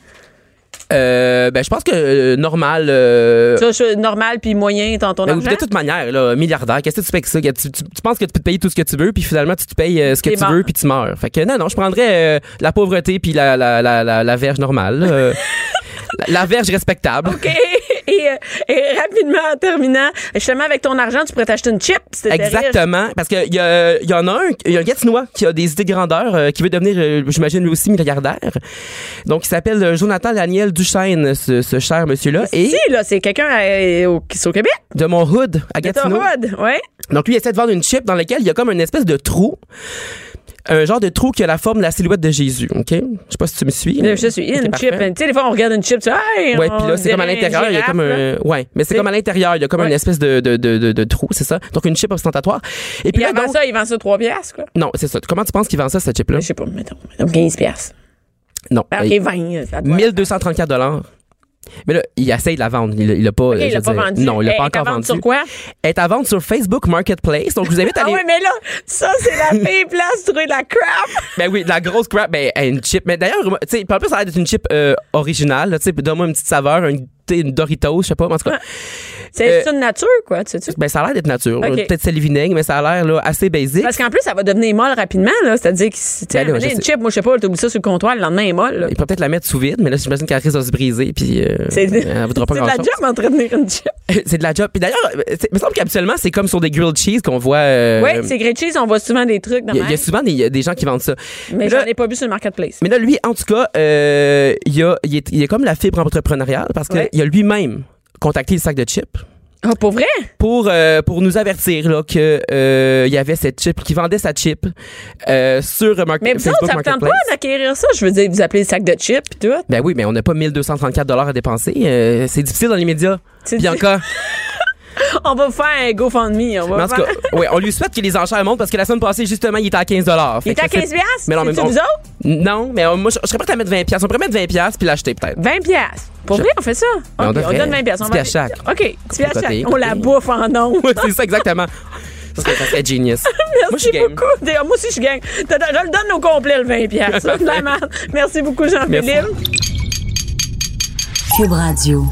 S6: Euh, ben, je pense que euh, normal. euh,
S3: Tu vois, je- normal puis moyen dans ton
S6: ben,
S3: argent?
S6: de toute manière, là, milliardaire, qu'est-ce que tu fais avec ça? Tu, tu- tu penses que tu peux te payer tout ce que tu veux, puis finalement, tu te payes euh, ce que tu
S3: mort.
S6: veux, puis tu meurs. Fait que non, non, je prendrais euh, la pauvreté puis la, la, la, la, la verge normale. la verge respectable.
S3: OK. Et, euh, et rapidement, en terminant, justement, avec ton argent, tu pourrais t'acheter une chip. si riche.
S6: Exactement, parce qu'il y, a- il y en a un, il y a un Gatinois qui a des idées de grandeur, euh, qui veut devenir, euh, j'imagine, lui aussi milliardaire. Donc, il s'appelle euh, Jonathan Daniel Duchesne, ce, ce cher monsieur-là, et
S3: Si, là, c'est quelqu'un au- qui est au Québec.
S6: de mon hood à
S3: De ton
S6: Gatineau.
S3: hood, ouais.
S6: Donc, lui, il essaie de vendre une chip dans laquelle il y a comme une espèce de trou. Un genre de trou qui a la forme de la silhouette de Jésus, OK? Je sais pas si tu me suis.
S3: Là, Je suis une chip. Tu sais, des fois, on regarde une chip, tu sais, hey,
S6: Ouais, puis là, c'est comme à l'intérieur, il y a comme un. Ouais, mais c'est comme à l'intérieur, il y a comme
S3: Ouais.
S6: une espèce de, de, de, de, de trou, c'est ça? Donc, une chip ostentatoire. Et puis là,
S3: avant
S6: donc-
S3: ça, il vend ça 3 piastres, quoi.
S6: Non, c'est ça. Comment tu penses qu'il vend ça, cette chip-là?
S3: Je sais pas, mettons, mettons 15 piastres.
S6: Non.
S3: Ben, OK, 20. ça doit-
S6: 1234 dollars. Mais là, il essaye de la vendre. Il, il a pas.
S3: OK,
S6: je
S3: il l'a pas
S6: dire,
S3: vendu.
S6: Non, il l'a pas encore vendu.
S3: sur quoi?
S6: Elle est à vendre sur Facebook Marketplace. Donc, je vous invite à
S3: Ah
S6: aller.
S3: oui, mais là, ça, c'est la fille place trouver de la crap.
S6: Ben oui, de la grosse crap, ben une chip. Mais d'ailleurs, tu sais, en plus, ça a l'air d'être une chip euh, originale. Tu sais, donne-moi une petite saveur, une, une Doritos, je sais pas. En tout cas,
S3: C'est
S6: Euh,
S3: une nature, quoi, tu sais.
S6: ben ça a l'air d'être nature.
S3: Ok.
S6: Peut-être c'est le vinaigre, mais ça a l'air assez basique.
S3: Parce qu'en plus, ça va devenir molle rapidement, là. C'est-à-dire que, si, tu sais,
S6: Ben
S3: une chip, moi, je sais pas, t'oublies ça sur le comptoir, le lendemain, elle est molle, là.
S6: Il peut peut-être la mettre sous vide, mais là, j'imagine qu'elle risque de se briser, puis euh,
S3: C'est
S6: elle voudra pas
S3: c'est de la job d'entretenir une chip.
S6: c'est de la job. Puis d'ailleurs, c'est- il me semble qu'habituellement, c'est comme sur des grilled cheese qu'on voit. euh,
S3: oui, c'est grilled cheese, on voit souvent des trucs dans
S6: Il y, a- il y a souvent des, des gens qui vendent ça.
S3: Mais j'en ai pas vu sur le marketplace.
S6: Mais là, lui, en tout cas, euh, il, y a, comme la fibre entrepreneuriale parce qu'il
S3: Ouais.
S6: a lui-même contacté le sac de chips
S3: Ah, pour vrai?
S6: pour, euh, pour nous avertir là, que euh, il y avait cette chip, qui vendait sa chip euh, sur Mark-
S3: Mais
S6: Facebook
S3: tente
S6: Marketplace.
S3: pas d'acquérir ça? Je veux dire, vous appelez le sac de chips et tout.
S6: Ben oui, mais on n'a pas 1234 dollars à dépenser. C'est difficile dans les médias. Bianca.
S3: On va vous faire un GoFundMe. On
S6: Mais
S3: va
S6: en tout cas, ouais, on lui souhaite que les enchères montent parce que la semaine passée, justement, il était à 15 dollars.
S3: Il est à 15 piastres?
S6: Mais non, mais bon.
S3: vous autres?
S6: Non, mais moi, je, je serais prêt à mettre 20 piastres. On pourrait mettre 20 piastres puis l'acheter peut-être.
S3: 20 piastres. Pour vrai, on fait ça?
S6: Mais on
S3: on, donne 20 piastres. On
S6: 10
S3: va-
S6: piastres chaque.
S3: OK, 10 piastres
S6: Côté,
S3: chaque. On la bouffe en ondes.
S6: C'est ça, exactement. Ça serait, ça serait genius. moi, je
S3: Merci
S6: game.
S3: beaucoup. Moi aussi, je gagne. Je le donne au complet, le 20 piastres. Ça, vraiment. Merci beaucoup, Jean-Philippe.
S1: Cube Radio.